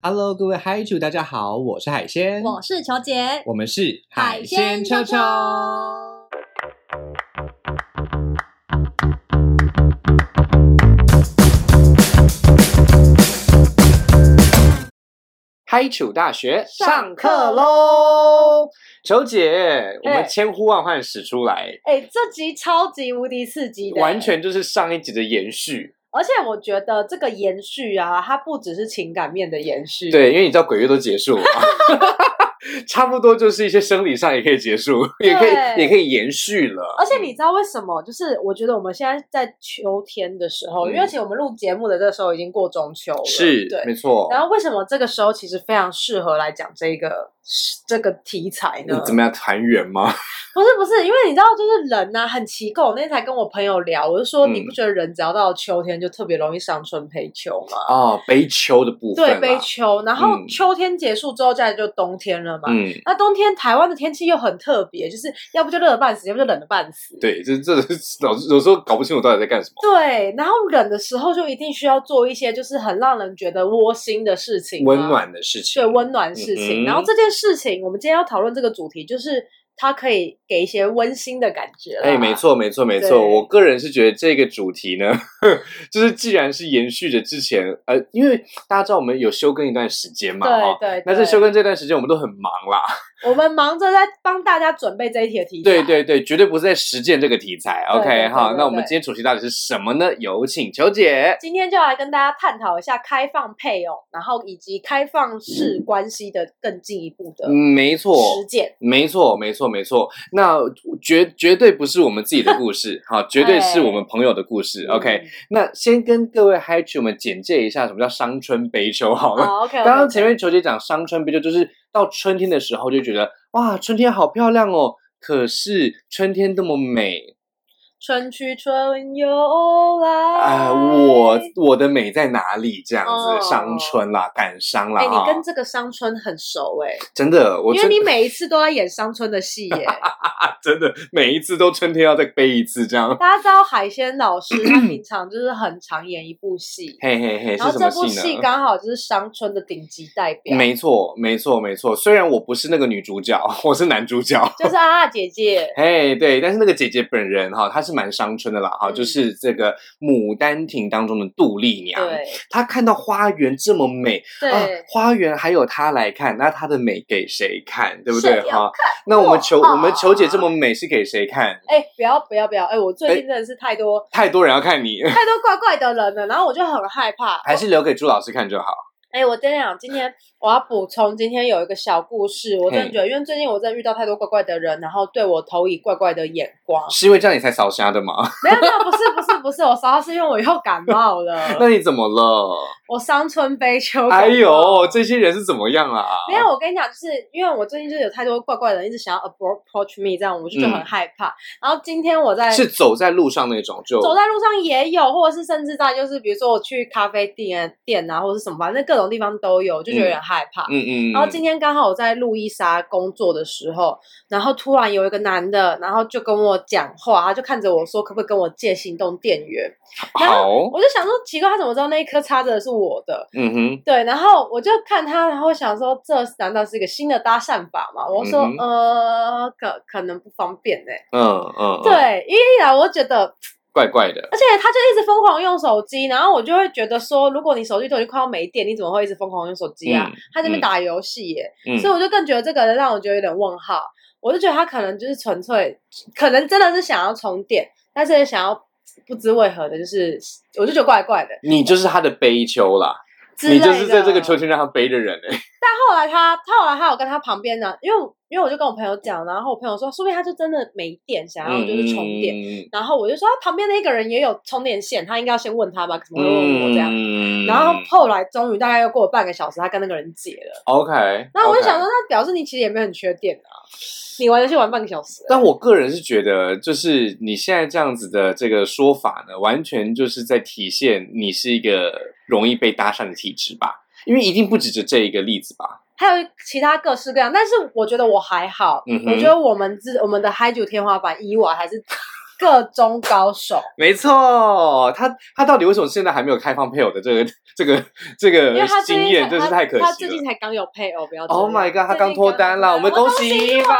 Hello，各位嗨主，大家好，我是海鲜，我是球姐，我们是海鲜秋秋。嗨主大学上课喽！球姐，我们千呼万唤始出来，哎，这集超级无敌刺激的，完全就是上一集的延续。而且我觉得这个延续啊，它不只是情感面的延续，对，因为你知道鬼月都结束了。差不多就是一些生理上也可以结束，也可以也可以延续了。而且你知道为什么？就是我觉得我们现在在秋天的时候，因为其实我们录节目的这个时候已经过中秋了，是，对，没错。然后为什么这个时候其实非常适合来讲这个这个题材呢？怎么样团圆吗？不是不是，因为你知道，就是人呐，很奇怪。我那天才跟我朋友聊，我就说，你不觉得人只要到秋天就特别容易伤春悲秋吗？哦，悲秋的部分，对，悲秋。然后秋天结束之后，再来就冬天了嘛。嗯，那冬天台湾的天气又很特别，就是要不就热的半死，要不就冷的半死。对，这这老有时候搞不清楚到底在干什么。对，然后冷的时候就一定需要做一些就是很让人觉得窝心的事情，温暖的事情，对，温暖事情。然后这件事情，我们今天要讨论这个主题就是。它可以给一些温馨的感觉。哎，没错，没错，没错。我个人是觉得这个主题呢，就是既然是延续着之前，呃，因为大家知道我们有休更一段时间嘛，对对。那在休更这段时间，我们都很忙啦。我们忙着在帮大家准备这一题的题材。对对对，绝对不是在实践这个题材。OK，好，那我们今天主题到底是什么呢？有请球姐。今天就来跟大家探讨一下开放配偶，然后以及开放式关系的更进一步的，没错，实践，没错，没错，没错。那绝绝对不是我们自己的故事，好，绝对是我们朋友的故事。OK，那先跟各位嗨曲们简介一下什么叫伤春悲秋，好了。OK，刚刚前面球姐讲伤春悲秋，就是到春天的时候就觉得哇，春天好漂亮哦，可是春天那么美。春去春又来。哎，我我的美在哪里？这样子，伤春啦，感伤啦。哎，你跟这个伤春很熟哎，真的，我因为你每一次都在演伤春的戏 耶，真的，每一次都春天要再背一次这样。大家知道海鲜老师 他平常就是很常演一部戏，嘿嘿嘿，然后这部戏刚好就是伤春的顶级代表。没错，没错，没错。虽然我不是那个女主角，我是男主角，就是啊啊姐姐。哎，对，但是那个姐姐本人哈，她是。蛮伤春的啦，哈，就是这个《牡丹亭》当中的杜丽娘，她看到花园这么美，对，花园还有她来看，那她的美给谁看，对不对？哈，那我们求我们求姐这么美是给谁看？哎，不要不要不要！哎，我最近真的是太多太多人要看你，太多怪怪的人了，然后我就很害怕，还是留给朱老师看就好。哎，我跟你讲，今天我要补充，今天有一个小故事。我真的觉得，因为最近我真的遇到太多怪怪的人，然后对我投以怪怪的眼光。是因为这样你才烧瞎的吗？没有没有，不是不是不是，我烧瞎是因为我又感冒了。那你怎么了？我伤春悲秋。哎呦，这些人是怎么样啊？没有，我跟你讲，就是因为我最近就有太多怪怪的人一直想要 approach me，这样我就就很害怕。然后今天我在是走在路上那种，就走在路上也有，或者是甚至在就是比如说我去咖啡店店啊，或者是什么，反正各种地方都有。我就觉得有点害怕，嗯嗯。然后今天刚好我在路易莎工作的时候，然后突然有一个男的，然后就跟我讲话，他就看着我说：“可不可以跟我借行动电源？”好，我就想说奇怪，他怎么知道那一颗插着的是我的？嗯哼，对。然后我就看他，然后想说：“这难道是一个新的搭讪法吗？”我说：“呃，可可能不方便呢。”嗯嗯，对，一来我觉得。怪怪的，而且他就一直疯狂用手机，然后我就会觉得说，如果你手机都已经快要没电，你怎么会一直疯狂用手机啊？他这边打游戏耶，所以我就更觉得这个人让我觉得有点问号。我就觉得他可能就是纯粹，可能真的是想要充电，但是想要不知为何的，就是我就觉得怪怪的。你就是他的悲秋啦。你就是在这个秋千让他背的人哎。但后来他，他后来他有跟他旁边的，因为因为我就跟我朋友讲，然后我朋友说，说不定他就真的没电，想要就是充电。然后我就说，他旁边那个人也有充电线，他应该要先问他吧，怎么会问我这样？然后后来终于大概又过了半个小时，他跟那个人解了。OK。那我就想说，那表示你其实也没有很缺电啊。你玩游戏玩半个小时，但我个人是觉得，就是你现在这样子的这个说法呢，完全就是在体现你是一个容易被搭讪的体质吧？因为一定不止这这一个例子吧？还有其他各式各样，但是我觉得我还好，我觉得我们自我们的嗨酒天花板伊娃还是各中高手。没错，他他到底为什么现在还没有开放配偶的这个 这个这个经验，真是太可惜了。他最近才刚有配偶，不要。Oh my god，他刚脱单了，我们恭喜伊娃。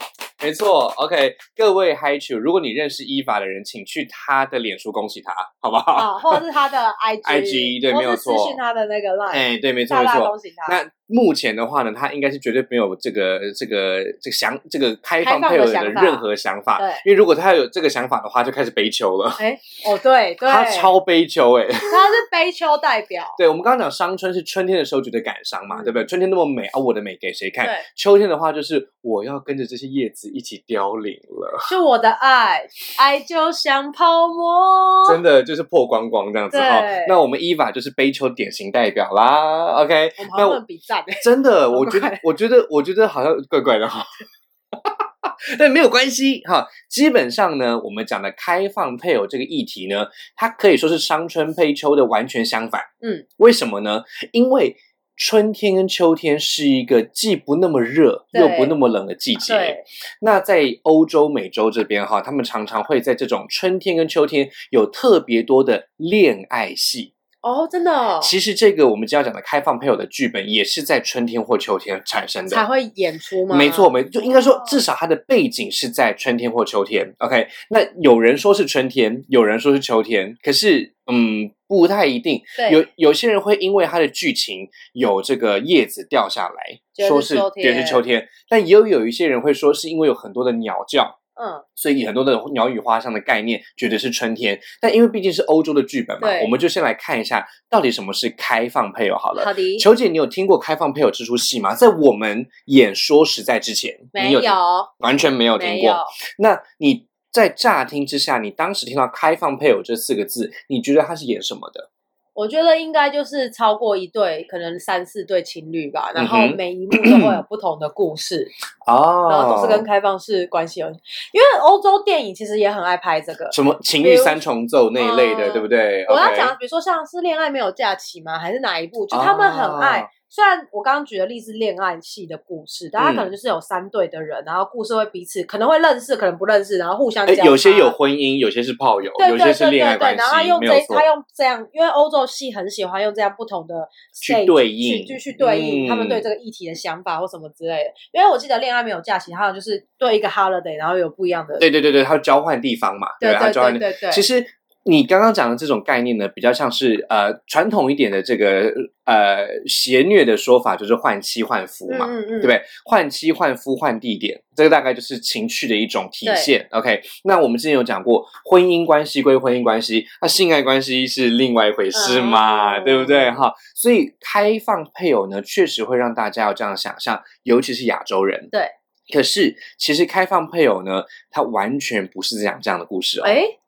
没错，OK，各位 Hi Chu，如果你认识伊法的人，请去他的脸书恭喜他，好不好？啊，或者是他的 IG，IG 对，没有错。私信他的那个 line，哎，对，没错没错。那目前的话呢，他应该是绝对没有这个这个这个想这个开放配偶的任何想法。对，因为如果他有这个想法的话，就开始悲秋了。哎，哦，对对，他超悲秋哎，他 是悲秋代表。对，我们刚刚讲伤春是春天的时候觉得感伤嘛，对不对？春天那么美啊，我的美给谁看？秋天的话就是我要跟着这些叶子一起凋零了。是我的爱，爱就像泡沫，真的就是破光光这样子哈。那我们伊娃就是悲秋典型代表啦。OK，那我们比赞。真的，我觉得，我觉得，我觉得好像怪怪的哈，但没有关系哈。基本上呢，我们讲的开放配偶这个议题呢，它可以说是伤春悲秋的完全相反。嗯，为什么呢？因为春天跟秋天是一个既不那么热又不那么冷的季节。那在欧洲、美洲这边哈，他们常常会在这种春天跟秋天有特别多的恋爱戏。哦，真的。哦其实这个我们今天要讲的开放配偶的剧本，也是在春天或秋天产生的，才会演出吗？没错，没就应该说，至少它的背景是在春天或秋天。OK，那有人说是春天，有人说是秋天，可是嗯，不太一定。有有些人会因为它的剧情有这个叶子掉下来，说是觉得是秋天，但也有有一些人会说是因为有很多的鸟叫。嗯，所以很多的鸟语花香的概念，觉得是春天。但因为毕竟是欧洲的剧本嘛，我们就先来看一下到底什么是开放配偶好了。好的，球姐，你有听过开放配偶这出戏吗？在我们演说实在之前，没有，完全没有听过。那你在乍听之下，你当时听到开放配偶这四个字，你觉得他是演什么的？我觉得应该就是超过一对，可能三四对情侣吧。然后每一幕都会有不同的故事哦，然后都是跟开放式关系有。因为欧洲电影其实也很爱拍这个，什么情欲三重奏那一类的，对不对？我要讲，比如说像是恋爱没有假期吗？还是哪一部？就他们很爱。虽然我刚刚举的例子恋爱戏的故事，但他可能就是有三对的人，然后故事会彼此可能会认识，可能不认识，然后互相。有些有婚姻，有些是炮友，有些是恋爱关系。然后他用这，他用这样，因为欧洲戏很喜欢用这样不同的去对应，去去对应他们对这个议题的想法或什么之类的。因为我记得恋爱没有假期，好就是对一个 holiday，然后有不一样的。对对对对，他交换地方嘛，对，他交换。对对，其实。你刚刚讲的这种概念呢，比较像是呃传统一点的这个呃邪虐的说法，就是换妻换夫嘛，对不对？换妻换夫换地点，这个大概就是情趣的一种体现。OK，那我们之前有讲过，婚姻关系归婚姻关系，那性爱关系是另外一回事嘛，对不对？哈，所以开放配偶呢，确实会让大家有这样想象，尤其是亚洲人。对，可是其实开放配偶呢，它完全不是这样这样的故事哦。哎。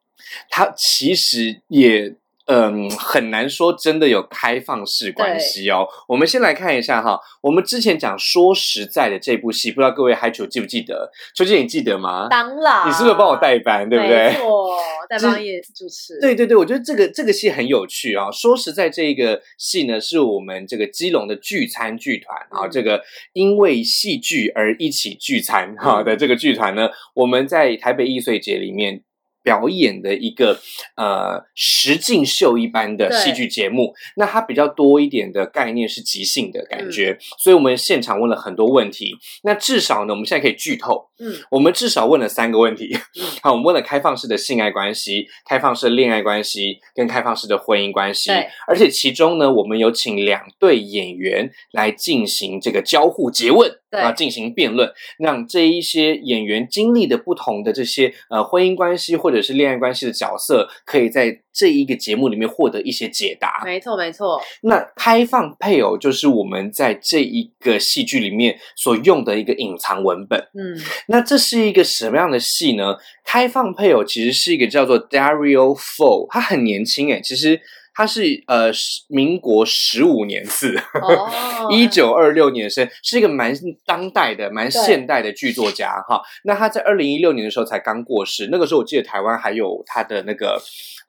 它其实也嗯很难说真的有开放式关系哦。我们先来看一下哈，我们之前讲说实在的这部戏，不知道各位还球记不记得？秋姐你记得吗？当然，你是不是帮我代班，对不对？错，代班也主持。对对对，我觉得这个这个戏很有趣啊。说实在，这个戏呢是我们这个基隆的聚餐剧团啊，这个因为戏剧而一起聚餐哈的这个剧团呢，我们在台北艺穗节里面。表演的一个呃实境秀一般的戏剧节目，那它比较多一点的概念是即兴的感觉，所以我们现场问了很多问题。那至少呢，我们现在可以剧透，嗯，我们至少问了三个问题。好，我们问了开放式的性爱关系、开放式的恋爱关系跟开放式的婚姻关系，而且其中呢，我们有请两对演员来进行这个交互诘问。啊，进行辩论，让这一些演员经历的不同的这些呃婚姻关系或者是恋爱关系的角色，可以在这一个节目里面获得一些解答。没错，没错。那开放配偶就是我们在这一个戏剧里面所用的一个隐藏文本。嗯，那这是一个什么样的戏呢？开放配偶其实是一个叫做 Dario Fo，他很年轻诶，其实。他是呃，民国十五年次，一九二六年生，是一个蛮当代的、蛮现代的剧作家哈。那他在二零一六年的时候才刚过世，那个时候我记得台湾还有他的那个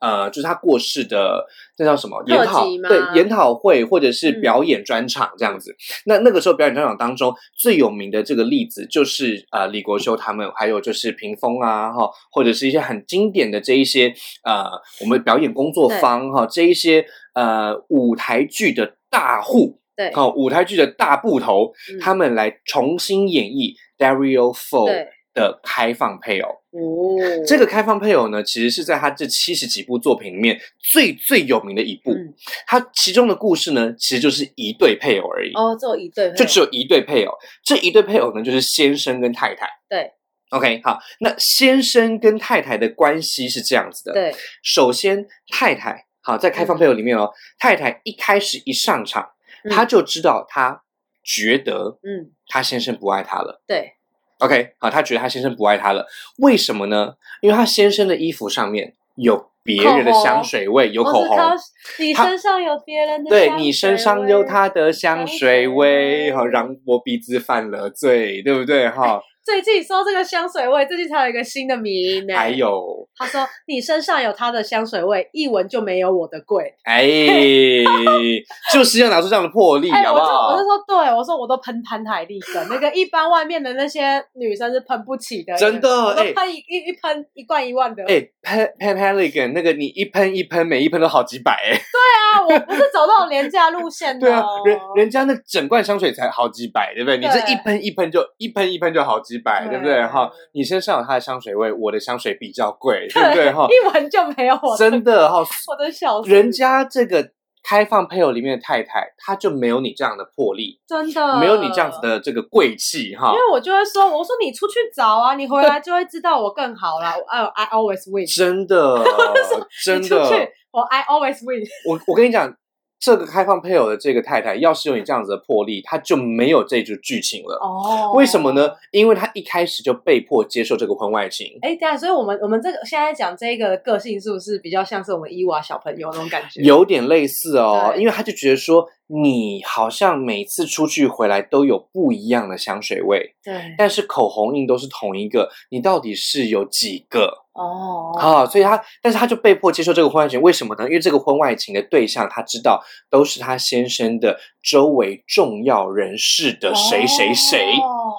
呃，就是他过世的那叫什么研讨对研讨会或者是嗯。表演专场这样子。那那个时候表演专场当中最有名的这个例子就是呃李国修他们，还有就是屏风啊哈，或者是一些很经典的这一些呃我们表演工作坊哈这一些呃舞台剧的大户。对。好、舞台剧的大部头，嗯。他们来重新演绎 Dario Fo 对的开放配偶。哦，这个开放配偶呢，其实是在他这七十几部作品里面最最有名的一部。嗯它其中的故事呢，其实就是一对配偶而已，哦，只有一对，就只有一对配偶。这一对配偶呢，就是先生跟太太。对 OK，好，那先生跟太太的关系是这样子的。，对首先太太好，在开放配偶里面哦，太太一开始一上场，嗯她就知道她觉得嗯她先生不爱她了。对 OK，好，她觉得她先生不爱她了，为什么呢？因为她先生的衣服上面有别人的香水味，有口红。他你身上有别人的对你身上有他的香水味，好，让我鼻子犯了罪，对不对？哈，最近说这个香水味，最近才有一个新的名呢。还有，他说你身上有他的香水味，一闻就没有我的贵。哎，就是要拿出这样的魄力，哎、好不好我就我就？说，对我说我都喷潘台利根，那个一般外面的那些女生是喷不起的，真的我都哎喷一一一喷一罐一万的。哎，Pan Pan Pelican 那个你一喷一喷，每一喷都好几百，哎，啊，我不是走那种廉价路线的、对啊哦，人人家那整罐香水才好几百，对不对？你这一喷一喷就一喷一喷就好几百，对不对？哈，你身上有他的香水味，我的香水比较贵，对不对？哈，一闻就没有我的真的哈，我的小死人家这个开放配偶里面的太太，她就没有你这样的魄力，真的没有你这样子。的这个贵气哈因。为我就会说，我说你出去找啊，你回来就会知道我更好啦。我 I I always win，真的，真的，我 I always win。我我跟你讲，这个开放配偶的这个太太，要是有你这样子的魄力，她就没有这组剧情了。哦为什么？呢？因为她一开始就被迫接受这个婚外情。哎，对啊，所以我们我们这个现在讲这个个性，是不是比较像是我们伊娃小朋友那种感觉？有点类似哦，因为他就觉得说，你好像每次出去回来都有不一样的香水味，对但是口红印都是同一个，你到底是有几个？哦，啊，所以他，但是他就被迫接受这个婚外情，为什么呢？因为这个婚外情的对象，他知道都是他先生的周围重要人士的谁谁谁，哦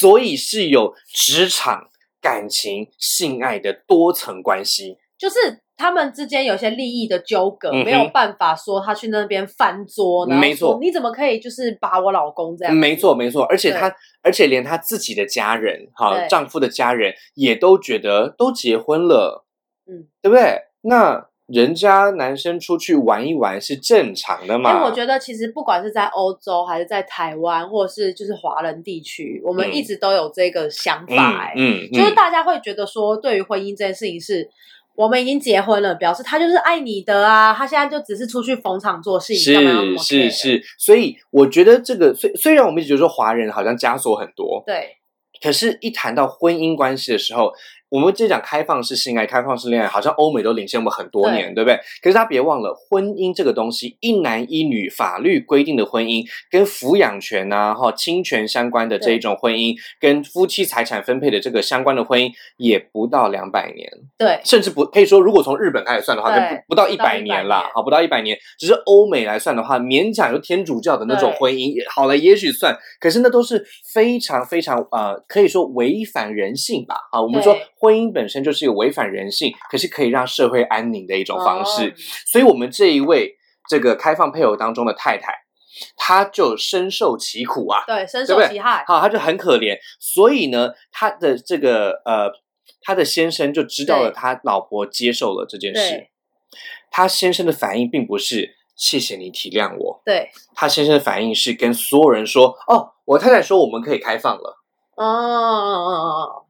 所以是有职场、感情、性爱的多层关系。就是他们之间有些利益的纠葛，嗯哼没有办法说他去那边翻桌，然后没错说你怎么可以就是把我老公这样？没错，没错，而且他，而且连他自己的家人，哈，对丈夫的家人也都觉得都结婚了，嗯，对不对？那人家男生出去玩一玩是正常的嘛？因为我觉得其实不管是在欧洲还是在台湾，或者是就是华人地区，我们嗯一直都有这个想法、哎、嗯，嗯，就是嗯大家会觉得说，对于婚姻这件事情是。我们已经结婚了，表示他就是爱你的啊！他现在就只是出去逢场作戏，是是是，所以我觉得这个虽虽然我们一直觉得说华人好像枷锁很多，对，可是，一谈到婚姻关系的时候，我们就讲开放式性爱、开放式恋爱，好像欧美都领先我们很多年，对不对？可是大家别忘了，婚姻这个东西，一男一女法律规定的婚姻，跟抚养权啊、哈侵权相关的这一种婚姻，跟夫妻财产分配的这个相关的婚姻，也不到两百年，对，甚至不可以说，如果从日本开始算的话，不不到一百年100啦，好，不到一百年。只是欧美来算的话，勉强有天主教的那种婚姻，好了，也许算，可是那都是非常非常呃，可以说违反人性吧。啊，我们说对婚姻本身就是一个违反人性，可是可以让社会安宁的一种方式。哦所以，我们这一位这个开放配偶当中的太太，她就深受其苦啊。对，深受其害。好，她就很可怜，所以呢，她的这个呃，她的先生就知道了他老婆接受了这件事。他先生的反应并不是谢谢你体谅我，对，他先生的反应是跟所有人说：“哦，我太太说我们可以开放了。哦哦哦哦，”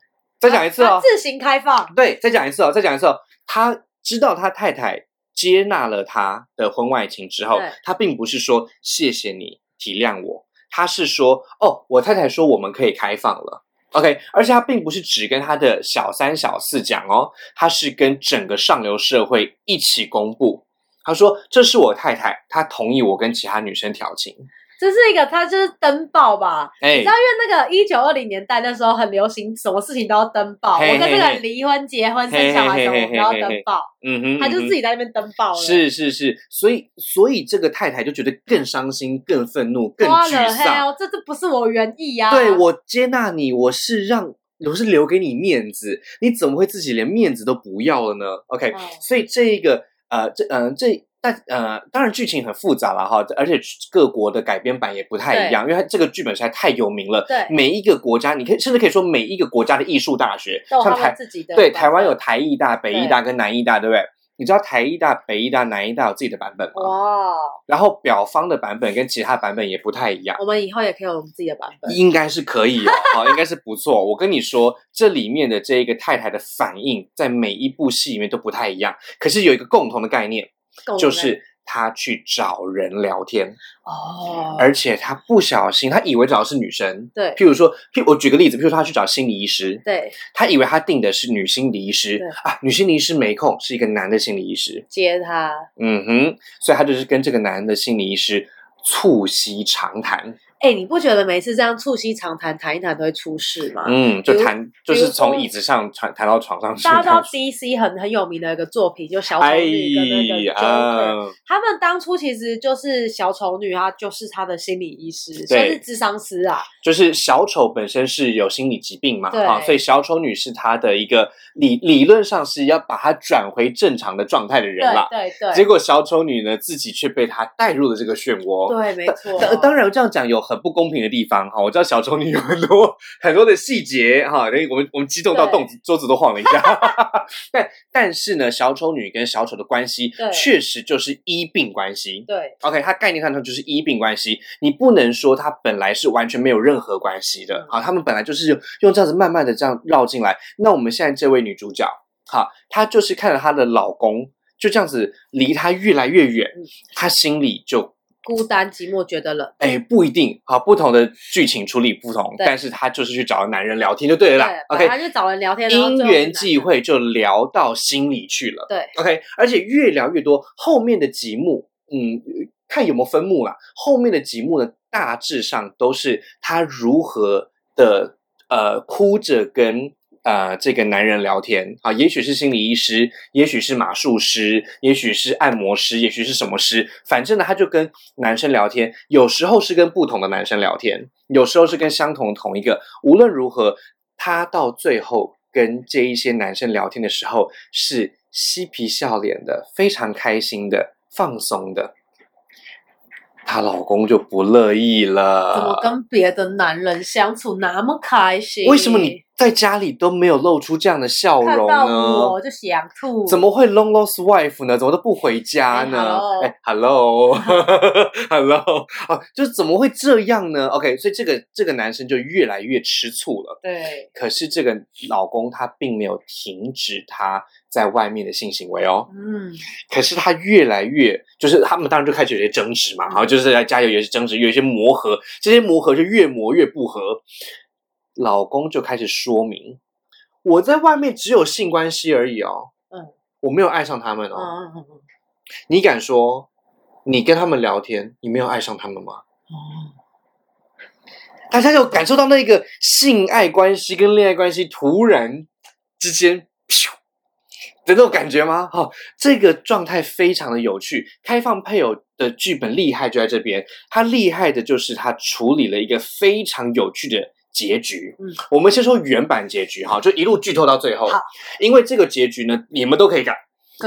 再讲一次哦，自行开放。对，再讲一次哦，再讲一次哦。他知道他太太接纳了他的婚外情之后，他并不是说谢谢你体谅我，他是说哦，我太太说我们可以开放了。OK，而且他并不是只跟他的小三小四讲哦，他是跟整个上流社会一起公布。他说：“这是我太太，她同意我跟其他女生调情。这是一个，他就是登报吧？哎你知道，因为那个一九二零年代那时候很流行，什么事情都要登报。嘿我跟这个人离婚、结婚、生小孩什么，嘿嘿嘿我们都要登报。嗯哼，他就自己在那边登报了。是是是，所以所以这个太太就觉得更伤心、更愤怒、更哇沮了丧。这这不是我原意呀、对我接纳你，我是让我是留给你面子，你怎么会自己连面子都不要了呢？OK，、哦所以这一个呃这呃这。但呃，当然剧情很复杂了哈，而且各国的改编版也不太一样，因为它这个剧本实在太有名了。对每一个国家，你可以甚至可以说每一个国家的艺术大学，像台自己的对，台湾有台艺大、北艺大跟南艺大，对不对？你知道台艺大、北艺大、南艺大有自己的版本吗？哇，然后表方的版本跟其他版本也不太一样，我们以后也可以有我们自己的版本。应该是可以哦，好，应该是不错。我跟你说，这里面的这一个太太的反应，在每一部戏里面都不太一样，可是有一个共同的概念，就是他去找人聊天，哦，而且他不小心，他以为找的是女生。对。譬如说，譬我举个例子，譬如说他去找心理医师，对。他以为他定的是女心理医师啊，女心理医师没空，是一个男的心理医师。接他，嗯哼，所以他就是跟这个男的心理医师促膝长谈，哎、你不觉得每次这样促膝长谈谈一谈都会出事吗？嗯，就谈就是从椅子上谈谈到床上去。大家知道 DC 很很有名的一个作品，就小丑哎女跟那个 Joker，、啊，他们当初其实就是小丑女，她就是他的心理医师，对算是智商师啊。就是小丑本身是有心理疾病嘛，对啊，所以小丑女是她的一个理理论上是要把她转回正常的状态的人啦。对对对，结果小丑女呢，自己却被她带入了这个漩涡。对，没错。当当然，这样讲有很不公平的地方哈。我知道小丑女有很多很多的细节哈，等于我们我们激动到对动桌子都晃了一下。但但是呢，小丑女跟小丑的关系确实就是医病关系。对 OK，它概念上头就是医病关系，你不能说它本来是完全没有任何关系的嗯啊，他们本来就是用用这样子慢慢的这样绕进来。那我们现在这位女主角，哈，她就是看着她的老公就这样子离她越来越远嗯，她心里就孤单寂寞觉得冷。哎不一定好，不同的剧情处理不同，但是他就是去找男人聊天就对了啦。对 OK，他就找人聊天，因缘际会就聊到心里去了。对 OK，而且越聊越多，后面的集目，嗯，看有没有分幕啦。后面的集目呢，大致上都是他如何的呃哭着跟呃这个男人聊天啊，也许是心理医师，也许是马术师，也许是按摩师，也许是什么师，反正呢，他就跟男生聊天，有时候是跟不同的男生聊天，有时候是跟相同同一个。无论如何，他到最后跟这一些男生聊天的时候，是嬉皮笑脸的，非常开心的，放松的。她老公就不乐意了，怎么跟别的男人相处那么开心？为什么你在家里都没有露出这样的笑容看到呢？我就想吐？怎么会 long lost wife 呢？怎么都不回家呢？哎，hello，hello，啊，就是怎么会这样呢？OK，所以这个这个男生就越来越吃醋了。对可是这个老公他并没有停止他在外面的性行为哦，嗯可是他越来越，就是他们当然就开始有些争执嘛，嗯然后就是在家里有些争执，有一些磨合，这些磨合就越磨越不合。老公就开始说明，我在外面只有性关系而已哦，嗯我没有爱上他们嗯哦。嗯嗯嗯你敢说你跟他们聊天，你没有爱上他们吗？嗯大家有感受到那个性爱关系跟恋爱关系突然之间咻的那种感觉吗？哈、这个状态非常的有趣。开放配偶的剧本厉害就在这边，它厉害的就是它处理了一个非常有趣的结局。嗯，我们先说原版结局哈，就一路剧透到最后好。因为这个结局呢，你们都可以改。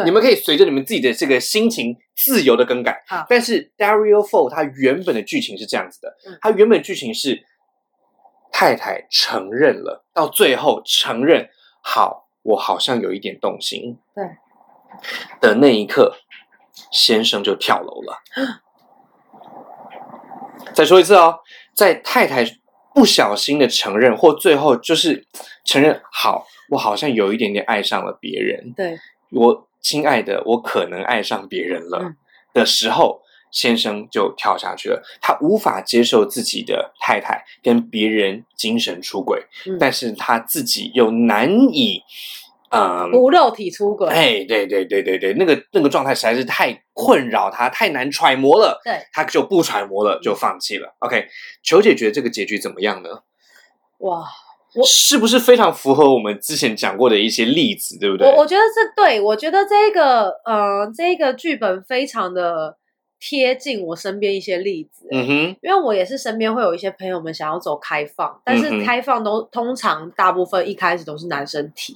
你们可以随着你们自己的这个心情自由的更改。好但是 Dario Fo 他原本的剧情是这样子的，嗯他原本剧情是太太承认了，到最后承认，好，我好像有一点动心。对的那一刻，先生就跳楼了。再说一次哦，在太太不小心的承认，或最后就是承认，好，我好像有一点点爱上了别人。对我亲爱的，我可能爱上别人了、嗯的时候，先生就跳下去了。他无法接受自己的太太跟别人精神出轨，嗯但是他自己又难以嗯，无肉体出轨。哎，对对对对对，那个那个状态实在是太困扰他，太难揣摩了。对，他就不揣摩了，就放弃了。OK，求姐觉得这个结局怎么样呢？哇，是不是非常符合我们之前讲过的一些例子，对不对？我我觉得这对我觉得这个呃，这个剧本非常的。贴近我身边一些例子，嗯哼，因为我也是身边会有一些朋友们想要走开放，但是开放都通常大部分一开始都是男生提，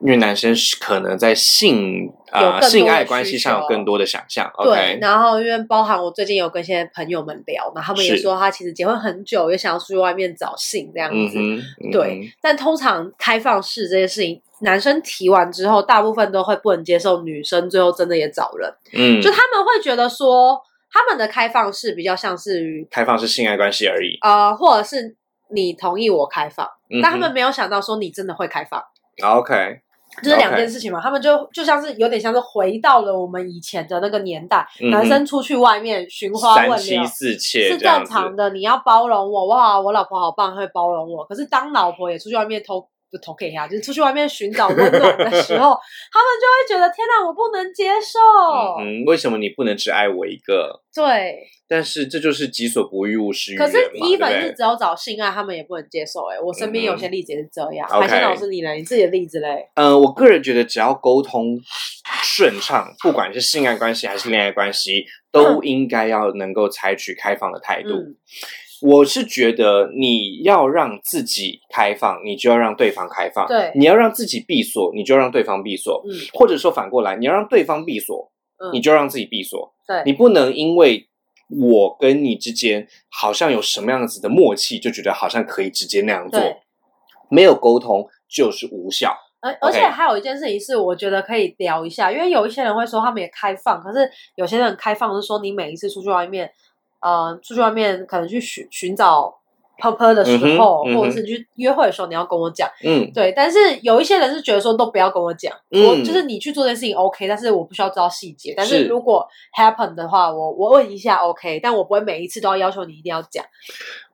因为男生是可能在性啊性爱关系上有更多的想象，对，然后因为包含我最近有跟一些朋友们聊，那他们也说他其实结婚很久，也想要出去外面找性这样子，对，但通常开放式这些事情。男生提完之后，大部分都会不能接受女生最后真的也找人，嗯，就他们会觉得说，他们的开放式比较像是于开放式性爱关系而已，呃，或者是你同意我开放，但他们没有想到说你真的会开放，OK，这是两件事情嘛，他们就就像是有点像是回到了我们以前的那个年代，男生出去外面寻花问柳是正常的，你要包容我，哇，我老婆好棒，会包容我，可是当老婆也出去外面偷。就投给他，就是出去外面寻找温暖的时候，他们就会觉得天哪，我不能接受。嗯，为什么你不能只爱我一个？对。但是这就是己所不欲，勿施于人可是一本是只有找性爱，他们也不能接受。哎，我身边有些例子也是这样。海鲜老师，你呢？你自己的例子嘞？嗯，我个人觉得，只要沟通顺畅，不管是性爱关系还是恋爱关系，都应该要能够采取开放的态度。我是觉得你要让自己开放，你就要让对方开放。对，你要让自己闭锁，你就让对方闭锁。嗯，或者说反过来，你要让对方闭锁，你就让自己闭锁。对，你不能因为我跟你之间好像有什么样子的默契，就觉得好像可以直接那样做。没有沟通就是无效。而而且还有一件事情是，我觉得可以聊一下，因为有一些人会说他们也开放，可是有些人开放是说你每一次出去外面。呃，出去外面可能去寻寻找泡泡的时候，或者是去约会的时候，你要跟我讲。嗯，对。但是有一些人是觉得说都不要跟我讲，我就是你去做这件事情 OK，但是我不需要知道细节。但是如果 happen 的话，我我问一下 OK，但我不会每一次都要要求你一定要讲。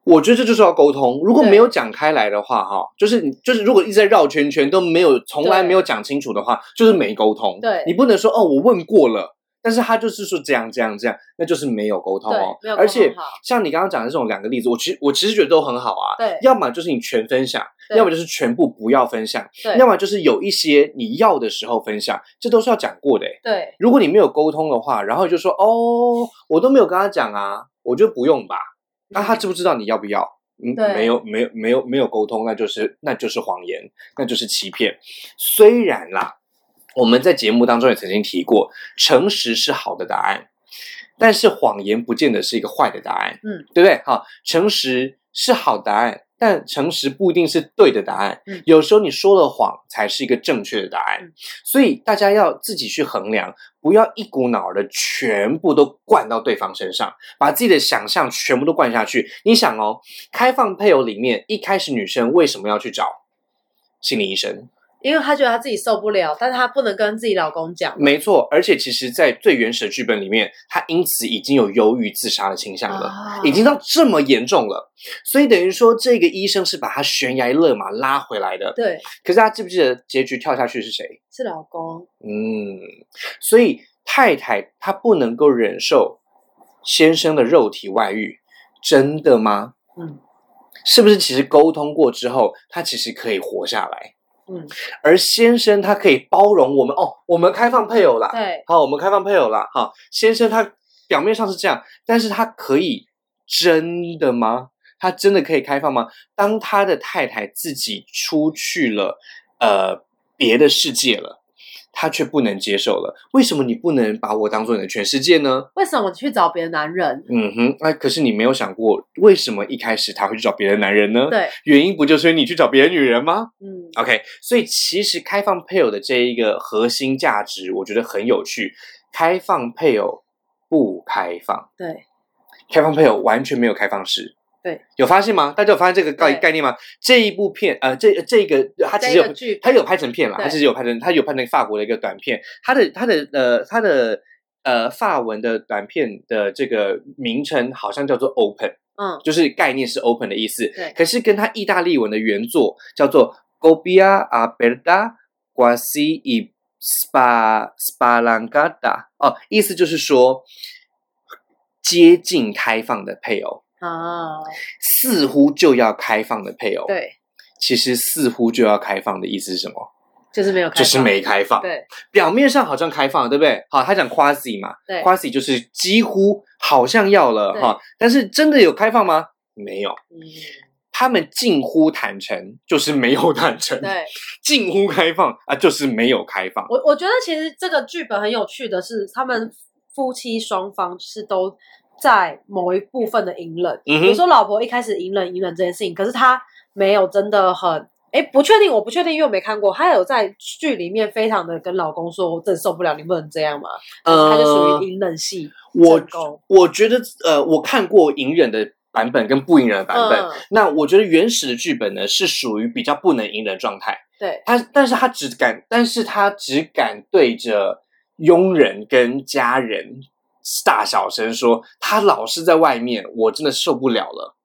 我觉得这就是要沟通，如果没有讲开来的话，哈，就是你就是如果一直在绕圈圈都没有从来没有讲清楚的话，就是没沟通。对，你不能说哦，我问过了。但是他就是说这样这样这样，那就是没有沟通哦。而且像你刚刚讲的这种两个例子，我其实我其实觉得都很好啊。对，要么就是你全分享，要么就是全部不要分享。对，要么就是有一些你要的时候分享，这都是要讲过的。对，如果你没有沟通的话，然后就说哦，我都没有跟他讲啊，我就不用吧。那他知不知道你要不要？嗯，没有没有没有没有沟通，那就是那就是谎言，那就是欺骗。虽然啦。我们在节目当中也曾经提过，诚实是好的答案，但是谎言不见得是一个坏的答案，嗯，对不对？好，诚实是好答案，但诚实不一定是对的答案，嗯，有时候你说了谎才是一个正确的答案，所以大家要自己去衡量，不要一股脑的全部都灌到对方身上，把自己的想象全部都灌下去。你想哦，开放配偶里面一开始女生为什么要去找心理医生？因为她觉得她自己受不了，但是她不能跟自己老公讲。没错，而且其实，在最原始的剧本里面，她因此已经有忧郁自杀的倾向了，已经到这么严重了。所以等于说，这个医生是把她悬崖勒马拉回来的。对。可是她记不记得结局跳下去是谁？是老公。嗯。所以太太她不能够忍受先生的肉体外遇，真的吗？嗯。是不是其实沟通过之后，她其实可以活下来？嗯，而先生他可以包容我们哦，我们开放配偶了，对，好，我们开放配偶了，哈，先生他表面上是这样，但是他可以真的吗？他真的可以开放吗？当他的太太自己出去了，呃，别的世界了。他却不能接受了，为什么你不能把我当做你的全世界呢？为什么去找别的男人？嗯哼，哎，可是你没有想过，为什么一开始他会去找别的男人呢？对，原因不就是因为你去找别的女人吗？嗯，OK，所以其实开放配偶的这一个核心价值，我觉得很有趣。开放配偶不开放，对，开放配偶完全没有开放式。对，有发现吗？大家有发现这个概概念吗？这一部片，呃，这这个它其实有，它有拍成片了，它其实有拍成，它有拍成法国的一个短片，它的它的呃它的呃法文的短片的这个名称好像叫做 Open，嗯，就是概念是 Open 的意思。对，可是跟它意大利文的原作叫做 Gobia a Berda quasi i spa spalangada 哦，意思就是说接近开放的配偶啊，似乎就要开放的配偶。对，其实似乎就要开放的意思是什么？就是没有，就是没开放。对，表面上好像开放，对不对？好，他讲 quasi 嘛，对，quasi 就是几乎好像要了哈，但是真的有开放吗？没有。嗯，他们近乎坦诚，就是没有坦诚。对，近乎开放啊，就是没有开放。我我觉得其实这个剧本很有趣的是，他们夫妻双方是都在某一部分的隐忍。比如说，老婆一开始隐忍隐忍这件事情，可是他没有真的很。哎，不确定，我不确定，因为我没看过。她有在剧里面非常的跟老公说：“我真受不了，你不能这样嘛。”呃，她就属于隐忍系。我我觉得，呃，我看过隐忍的版本跟不隐忍的版本。那我觉得原始的剧本呢，是属于比较不能隐忍状态。对他，但是他只敢，但是他只敢对着佣人跟家人大小声说：“他老是在外面，我真的受不了了。”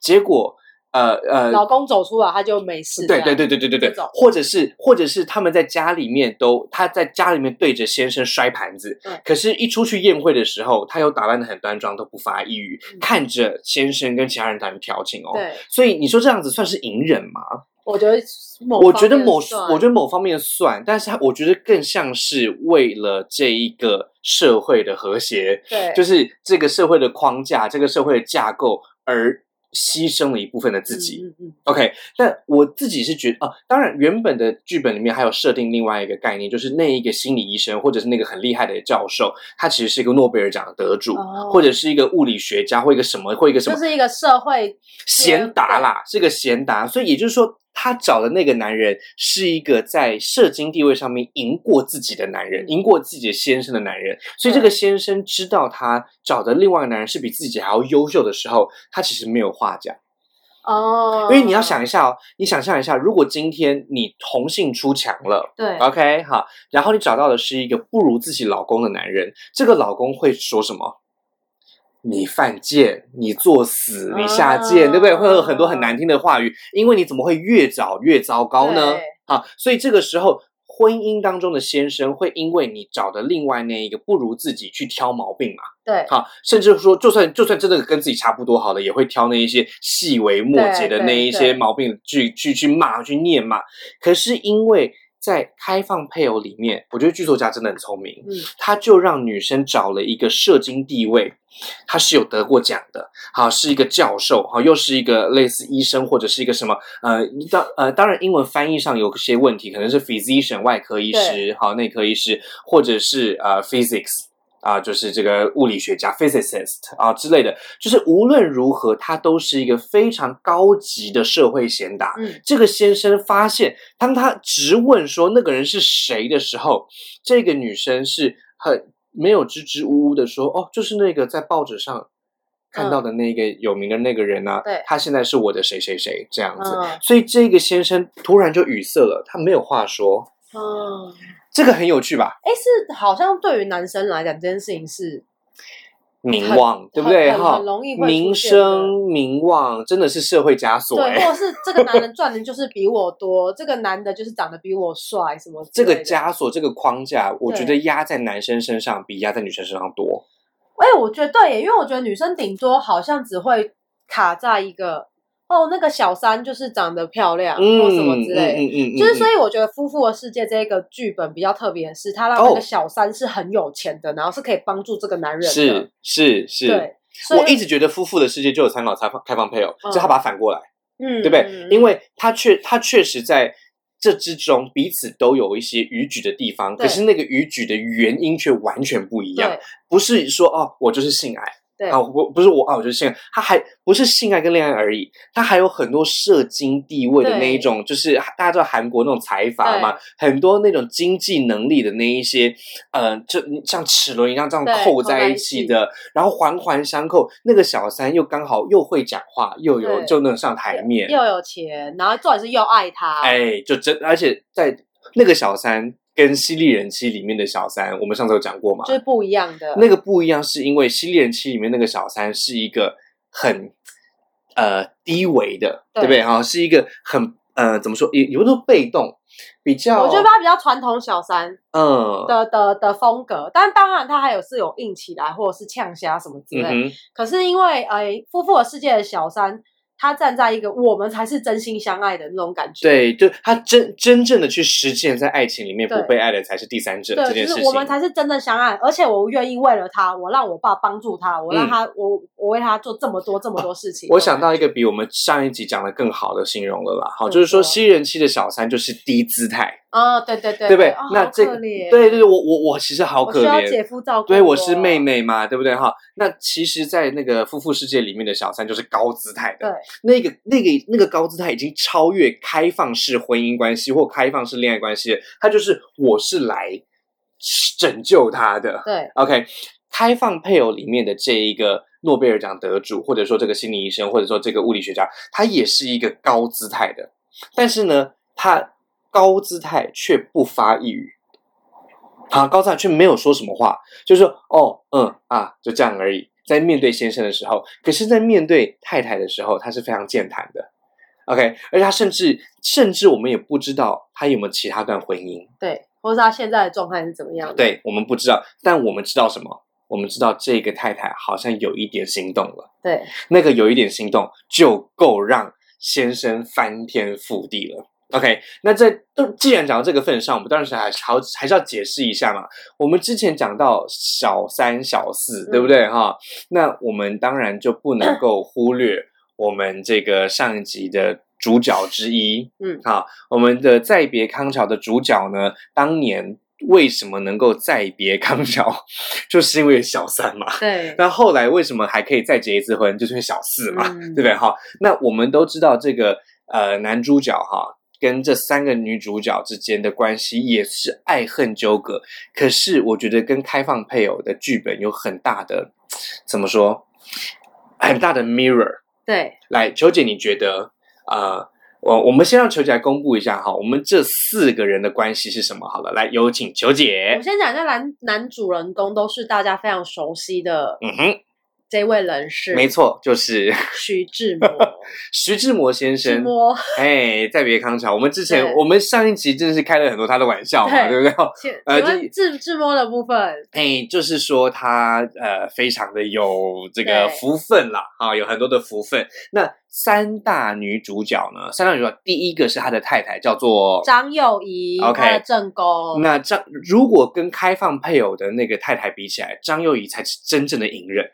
结果。呃呃，老公走出来他就没事。对对对对对对对，或者是或者是他们在家里面都他在家里面对着先生摔盘子，可是一出去宴会的时候，他又打扮的很端庄，都不发一语，看着先生跟其他人在调情哦。对，所以你说这样子算是隐忍吗？我觉得某，我觉得某我觉得某方面算，但是他我觉得更像是为了这一个社会的和谐，对，就是这个社会的框架，这个社会的架构而。牺牲了一部分的自己，OK，但我自己是觉得啊，当然原本的剧本里面还有设定另外一个概念，就是那一个心理医生或者是那个很厉害的教授，他其实是一个诺贝尔奖的得主，或者是一个物理学家或一个什么或一个什么，就是一个社会贤达啦，是个贤达，所以也就是说。他找的那个男人是一个在社经地位上面赢过自己的男人，赢过自己的先生的男人。所以这个先生知道他找的另外一个男人是比自己还要优秀的时候，他其实没有话讲。哦，因为你要想一下哦，你想象一下，如果今天你同性出墙了，对，OK，好，然后你找到的是一个不如自己老公的男人，这个老公会说什么？你犯贱，你作死，你下贱，对不对？会有很多很难听的话语，因为你怎么会越找越糟糕呢？好，所以这个时候，婚姻当中的先生会因为你找的另外那一个不如自己去挑毛病嘛？对，好，甚至说，就算就算真的跟自己差不多好了，也会挑那一些细微末节的那一些毛病去去去骂去念嘛。可是因为。在开放配偶里面，我觉得剧作家真的很聪明，嗯，他就让女生找了一个社经地位，他是有得过奖的，好，是一个教授，好，又是一个类似医生或者是一个什么，呃，当呃，当然英文翻译上有些问题，可能是 physician 外科医师，好，内科医师，或者是呃 physics。啊，就是这个物理学家 （physicist） 啊之类的，就是无论如何，他都是一个非常高级的社会贤达。嗯，这个先生发现，当他直问说那个人是谁的时候，这个女生是很没有支支吾吾的说：“哦，就是那个在报纸上看到的那个有名的那个人啊，对，他现在是我的谁谁谁这样子。”所以这个先生突然就语塞了，他没有话说。嗯。这个很有趣吧？哎，是好像对于男生来讲，这件事情是名望，对不对？哈，很容易名声、名望真的是社会枷锁。对，或者是这个男 人赚的就是比我多，这个男的就是长得比我帅，什么这个枷锁、这个框架，我觉得压在男生身上比压在女生身上多。哎，我觉得对，因为我觉得女生顶多好像只会卡在一个。哦，那个小三就是长得漂亮，或什么之类，嗯嗯就是所以我觉得《夫妇的世界》这个剧本比较特别，是他让那个小三是很有钱的，然后是可以帮助这个男人的。是是是，对。我一直觉得《夫妇的世界》就有参考开放开放配偶，就他把它反过来，嗯，对不对？因为他确他确实在这之中彼此都有一些逾矩的地方，可是那个逾矩的原因却完全不一样，不是说哦，我就是性爱。啊，不不是我啊，我觉得性爱，他还不是性爱跟恋爱而已，他还有很多社经地位的那一种，就是大家知道韩国那种财阀嘛，很多那种经济能力的那一些，呃，就像齿轮一样这样扣在一起的，然后环环相扣。那个小三又刚好又会讲话，又有就能上台面，又有钱，然后重点是又爱他，哎，就真而且在那个小三。跟《犀利人妻》里面的小三，我们上次有讲过嘛？就是不一样的。那个不一样，是因为《犀利人妻》里面那个小三是一个很呃低维的，对不对？哈，是一个很呃，怎么说？也也不说被动，比较我觉得他比较传统小三，嗯的的的风格，但当然他还有是有硬起来或者是呛虾什么之类。可是因为哎，夫妇的世界的小三。他站在一个我们才是真心相爱的那种感觉，对，就他真真正的去实践，在爱情里面不被爱的才是第三者这件事情。我们才是真的相爱，而且我愿意为了他，我让我爸帮助他，我让他，我我为他做这么多这么多事情。我想到一个比我们上一集讲的更好的形容了啦，好，就是说吸人气的小三就是低姿态。哦，对对对，对不对？那这对对对，我我我其实好可怜，姐夫照顾，对，我是妹妹嘛，对不对哈？那其实，在那个夫妇世界里面的小三就是高姿态的，对，那个那个那个高姿态已经超越开放式婚姻关系或开放式恋爱关系，他就是我是来拯救他的，对，OK，开放配偶里面的这一个诺贝尔奖得主，或者说这个心理医生，或者说这个物理学家，他也是一个高姿态的，但是呢，他。高姿态却不发一语，啊，高姿态却没有说什么话，就是说，哦，嗯，啊，就这样而已。在面对先生的时候，可是，在面对太太的时候，他是非常健谈的。OK，而且他甚至，甚至我们也不知道他有没有其他段婚姻，对，或是他现在的状态是怎么样？对我们不知道，但我们知道什么？我们知道这个太太好像有一点心动了。对，那个有一点心动，就够让先生翻天覆地了。OK，那在都既然讲到这个份上，我们当然是还好还是要解释一下嘛。我们之前讲到小三小四，对不对哈？那我们当然就不能够忽略我们这个上一集的主角之一，嗯，好，我们的再别康桥的主角呢，当年为什么能够再别康桥，就是因为小三嘛。对。那后来为什么还可以再结一次婚，就是因为小四嘛，对不对哈？那我们都知道这个呃男主角哈。跟这三个女主角之间的关系也是爱恨纠葛，可是我觉得跟开放配偶的剧本有很大的，怎么说，很大的 mirror。对，来，球姐，你觉得啊，我我们先让球姐来公布一下哈，我们这四个人的关系是什么？好了，来有请球姐。我先讲一下男男主人公都是大家非常熟悉的。嗯哼。这位人士，没错，就是徐志摩。徐志摩先生，哎，在别康桥。我们之前，我们上一集真的是开了很多他的玩笑嘛，对不对？呃，志志摩的部分，哎，就是说他呃，非常的有这个福分啦，啊，有很多的福分。那三大女主角呢？三大女主角，第一个是他的太太，叫做张幼仪，OK，正宫。那张如果跟开放配偶的那个太太比起来，张幼仪才是真正的隐忍。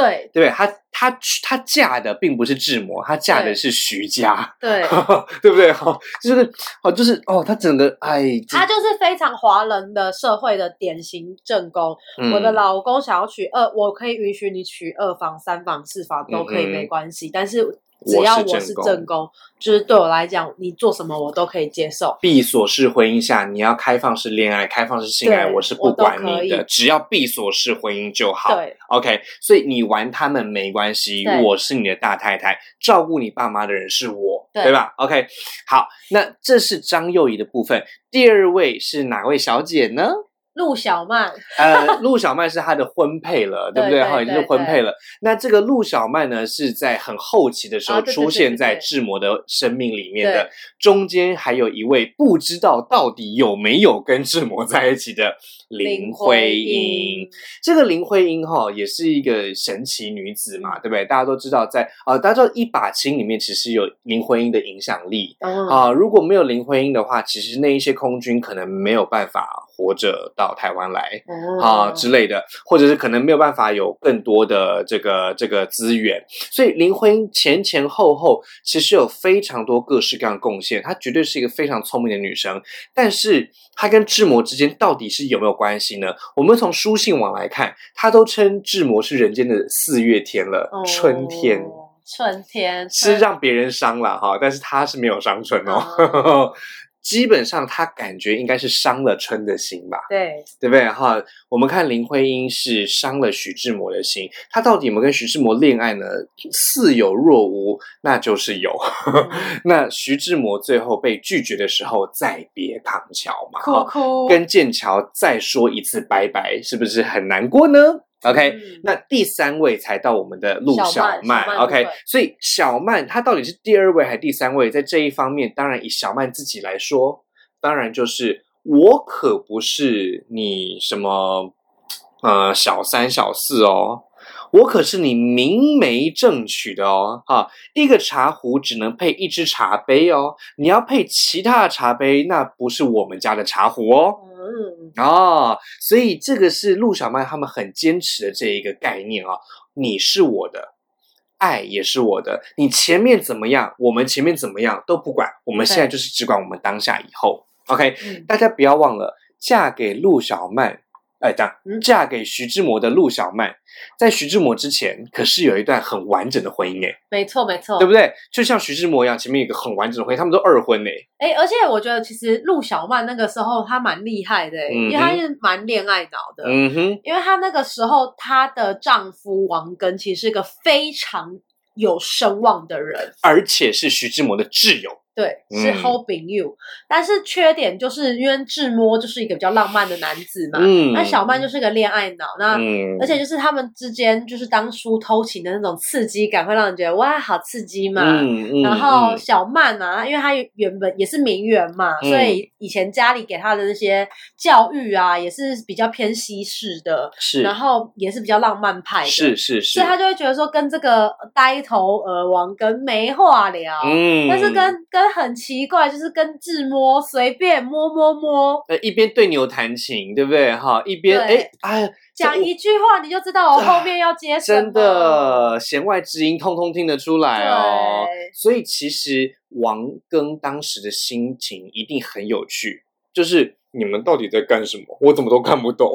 对，对，她她她嫁的并不是志摩，她嫁的是徐家，对，对不对？好，就是哦，就是哦，她整个哎，她就是非常华人的社会的典型正宫。我的老公想要娶二，我可以允许你娶二房、三房、四房都可以，没关系，但是。只要我是正宫，就是对我来讲，你做什么我都可以接受。闭锁式婚姻下，你要开放式恋爱、开放式性爱，我是不管你的，只要闭锁式婚姻就好。对，OK，所以你玩他们没关系，我是你的大太太，照顾你爸妈的人是我，对吧？OK，好，那这是张幼仪的部分。第二位是哪位小姐呢？陆小曼，呃，陆小曼是他的婚配了，对不对？哈，已经是婚配了。那这个陆小曼呢，是在很后期的时候出现在志摩的生命里面的。中间还有一位不知道到底有没有跟志摩在一起的林徽因。这个林徽因哈，也是一个神奇女子嘛，对不对？大家都知道，在啊，大家知道一把青里面其实有林徽因的影响力啊。如果没有林徽因的话，其实那一些空军可能没有办法。活着到台湾来啊之类的，或者是可能没有办法有更多的这个这个资源，所以林徽因前前后后其实有非常多各式各样的贡献，她绝对是一个非常聪明的女生。但是她跟志摩之间到底是有没有关系呢？我们从书信往来看，他都称志摩是人间的四月天了，春天，春天是让别人伤了哈，但是他是没有伤春哦。基本上，他感觉应该是伤了春的心吧？对，对不对？哈，我们看林徽因是伤了徐志摩的心，他到底有没有跟徐志摩恋爱呢？似有若无，那就是有。那徐志摩最后被拒绝的时候，再别康桥嘛，哭哭，跟剑桥再说一次拜拜，是不是很难过呢？OK，那第三位才到我们的陆小曼。OK，所以小曼她到底是第二位还是第三位？在这一方面，当然以小曼自己来说，当然就是我可不是你什么呃小三小四哦。我可是你明媒正娶的哦，哈！一个茶壶只能配一只茶杯哦，你要配其他的茶杯，那不是我们家的茶壶哦。嗯，哦，所以这个是陆小曼他们很坚持的这一个概念啊，你是我的，爱也是我的，你前面怎么样，我们前面怎么样都不管，我们现在就是只管我们当下以后。OK，大家不要忘了，嫁给陆小曼。哎，这样嫁给徐志摩的陆小曼，在徐志摩之前，可是有一段很完整的婚姻哎，没错没错，对不对？就像徐志摩一样，前面有一个很完整的婚姻，他们都二婚哎。哎，而且我觉得其实陆小曼那个时候她蛮厉害的，因为她是蛮恋爱脑的，嗯哼，因为她那个时候她的丈夫王根其实是个非常有声望的人，而且是徐志摩的挚友。对，是 hoping you，但是缺点就是因为志摩就是一个比较浪漫的男子嘛，嗯那小曼就是个恋爱脑，那而且就是他们之间就是当初偷情的那种刺激感，会让人觉得哇，好刺激嘛。然后小曼啊，因为她原本也是名媛嘛，所以以前家里给她的那些教育啊，也是比较偏西式的，是，然后也是比较浪漫派的，是。是是，所以他就会觉得说跟这个呆头鹅王跟没话聊，嗯，但是跟跟很奇怪，就是跟自摸，随便摸摸摸，呃，一边对牛弹琴，对不对？哈，一边哎哎，讲一句话你就知道我后面要接什么，真的弦外之音，通通听得出来哦。所以其实王庚当时的心情一定很有趣，就是你们到底在干什么？我怎么都看不懂。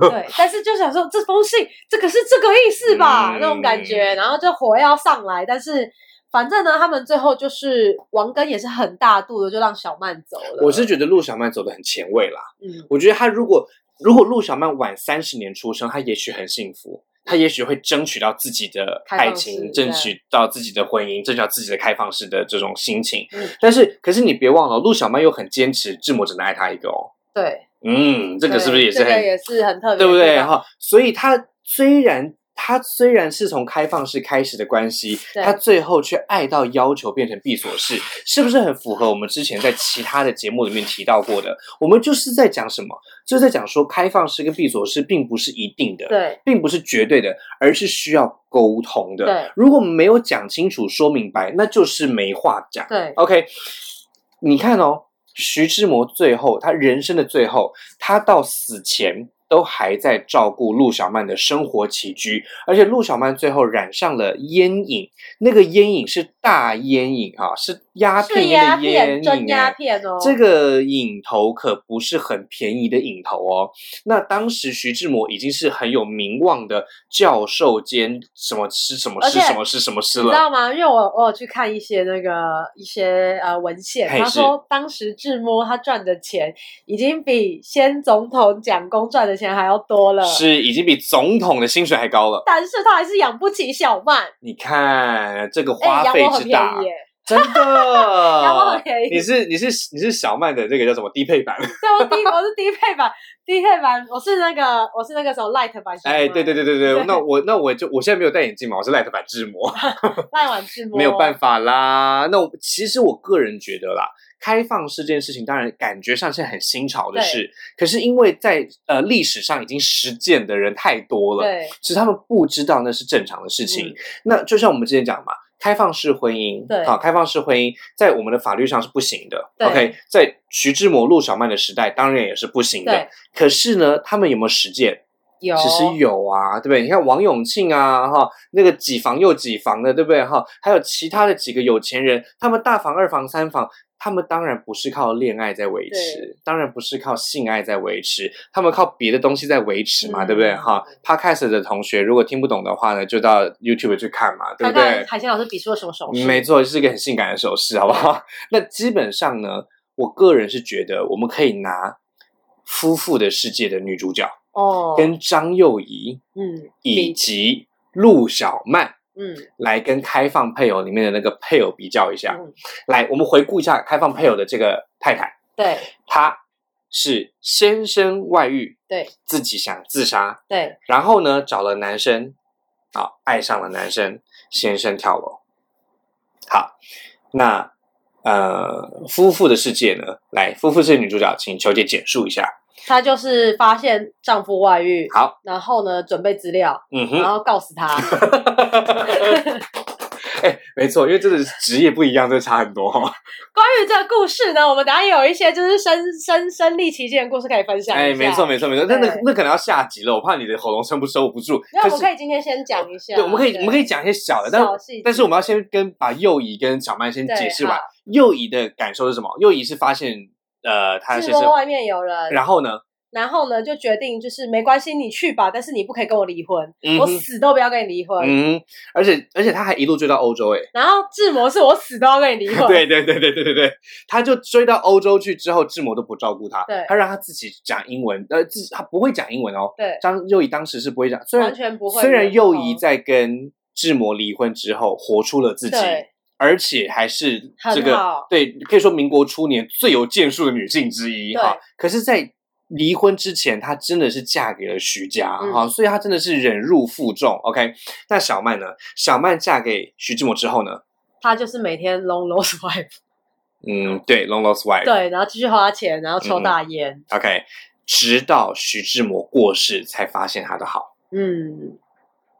对，但是就想说这封信，这个是这个意思吧？那种感觉，然后就火要上来，但是。反正呢，他们最后就是王根也是很大度的，就让小曼走了。我是觉得陆小曼走的很前卫啦。嗯，我觉得他如果如果陆小曼晚三十年出生，他也许很幸福，他也许会争取到自己的爱情，争取到自己的婚姻，争取到自己的开放式的这种心情。嗯，但是可是你别忘了，陆小曼又很坚持，志摩只能爱他一个哦。对，嗯，这个是不是也是很也是很特别，对不对？哈，所以他虽然。他虽然是从开放式开始的关系，他最后却爱到要求变成闭锁式，是不是很符合我们之前在其他的节目里面提到过的？我们就是在讲什么？就是在讲说开放式跟闭锁式并不是一定的，对，并不是绝对的，而是需要沟通的。对，如果没有讲清楚、说明白，那就是没话讲。对，OK，你看哦，徐志摩最后他人生的最后，他到死前。都还在照顾陆小曼的生活起居，而且陆小曼最后染上了烟瘾，那个烟瘾是大烟瘾啊，是鸦片的烟瘾，真鸦片哦。这个瘾头可不是很便宜的瘾头哦。那当时徐志摩已经是很有名望的教授兼什么师什么师什么师什么师了，你知道吗？因为我我有去看一些那个一些呃文献，他说当时志摩他赚的钱已经比先总统蒋公赚的。钱还要多了，是已经比总统的薪水还高了，但是他还是养不起小曼。你看这个花费之大，真的。你是你是你是小曼的这个叫什么低配版？对，我低我是低配版，低配版我是那个我是那个什么 light 版。哎，对对对对对，那我那我就我现在没有戴眼镜嘛，我是 light 版智模，light 版智模，没有办法啦。那其实我个人觉得啦。开放式这件事情，当然感觉上是很新潮的事，可是因为在呃历史上已经实践的人太多了，对，其实他们不知道那是正常的事情。那就像我们之前讲嘛，开放式婚姻，对，好，开放式婚姻在我们的法律上是不行的。OK，在徐志摩、陆小曼的时代，当然也是不行的。可是呢，他们有没有实践？有，其实有啊，对不对？你看王永庆啊，哈，那个几房又几房的，对不对？哈，还有其他的几个有钱人，他们大房、二房、三房。他们当然不是靠恋爱在维持，当然不是靠性爱在维持，他们靠别的东西在维持嘛，对不对？哈，Podcast 的同学如果听不懂的话呢，就到 YouTube 去看嘛，对不对？海鲜老师比出了什么手势？没错，是一个很性感的手势，好不好？那基本上呢，我个人是觉得，我们可以拿《夫妇的世界》的女主角哦，跟张幼仪，嗯，以及陆小曼。嗯，来跟开放配偶里面的那个配偶比较一下。来，我们回顾一下开放配偶的这个太太。对，她是先生外遇，对，自己想自杀，对，然后呢找了男生，好爱上了男生，先生跳楼。好，那呃夫妇的世界呢？来，夫妇是女主角，请求姐简述一下。她就是发现丈夫外遇，好，然后呢准备资料，嗯然哼，后告死他。哎，没错，因为这个职业不一样，这差很多哦。关于这个故事呢，我们等下也有一些就是身身身历其境的故事可以分享。哎，没错，没错，没错。那那对那可能要下集了，我怕你的喉咙撑不收不住。那我们是可以今天先讲一下。对，我们可以我们可以讲一些小的，但小细节但是我们要先跟把右仪跟小曼先对解释完好。右仪的感受是什么？右仪是发现呃，他是说外面有人，然后呢，然后呢就决定就是没关系，你去吧，但是你不可以跟我离婚，我死都不要跟你离婚。嗯，而且而且他还一路追到欧洲，哎，然后志摩是我死都要跟你离婚。对对对对对对对，他就追到欧洲去之后，志摩都不照顾他，对他让他自己讲英文，呃，自己他不会讲英文哦。对张幼仪当时是不会讲，虽然完全不会虽然幼仪在跟志摩离婚之后，活出了自己。对而且还是很这个对，可以说民国初年最有建树的女性之一对哈。可是，在离婚之前，她真的是嫁给了徐家嗯哈，所以她真的是忍辱负重。OK，那小曼呢？小曼嫁给徐志摩之后呢？她就是每天 long lost wife，嗯，对，long lost wife。对，然后继续花钱，然后抽大烟。OK，直到徐志摩过世才发现他的好。嗯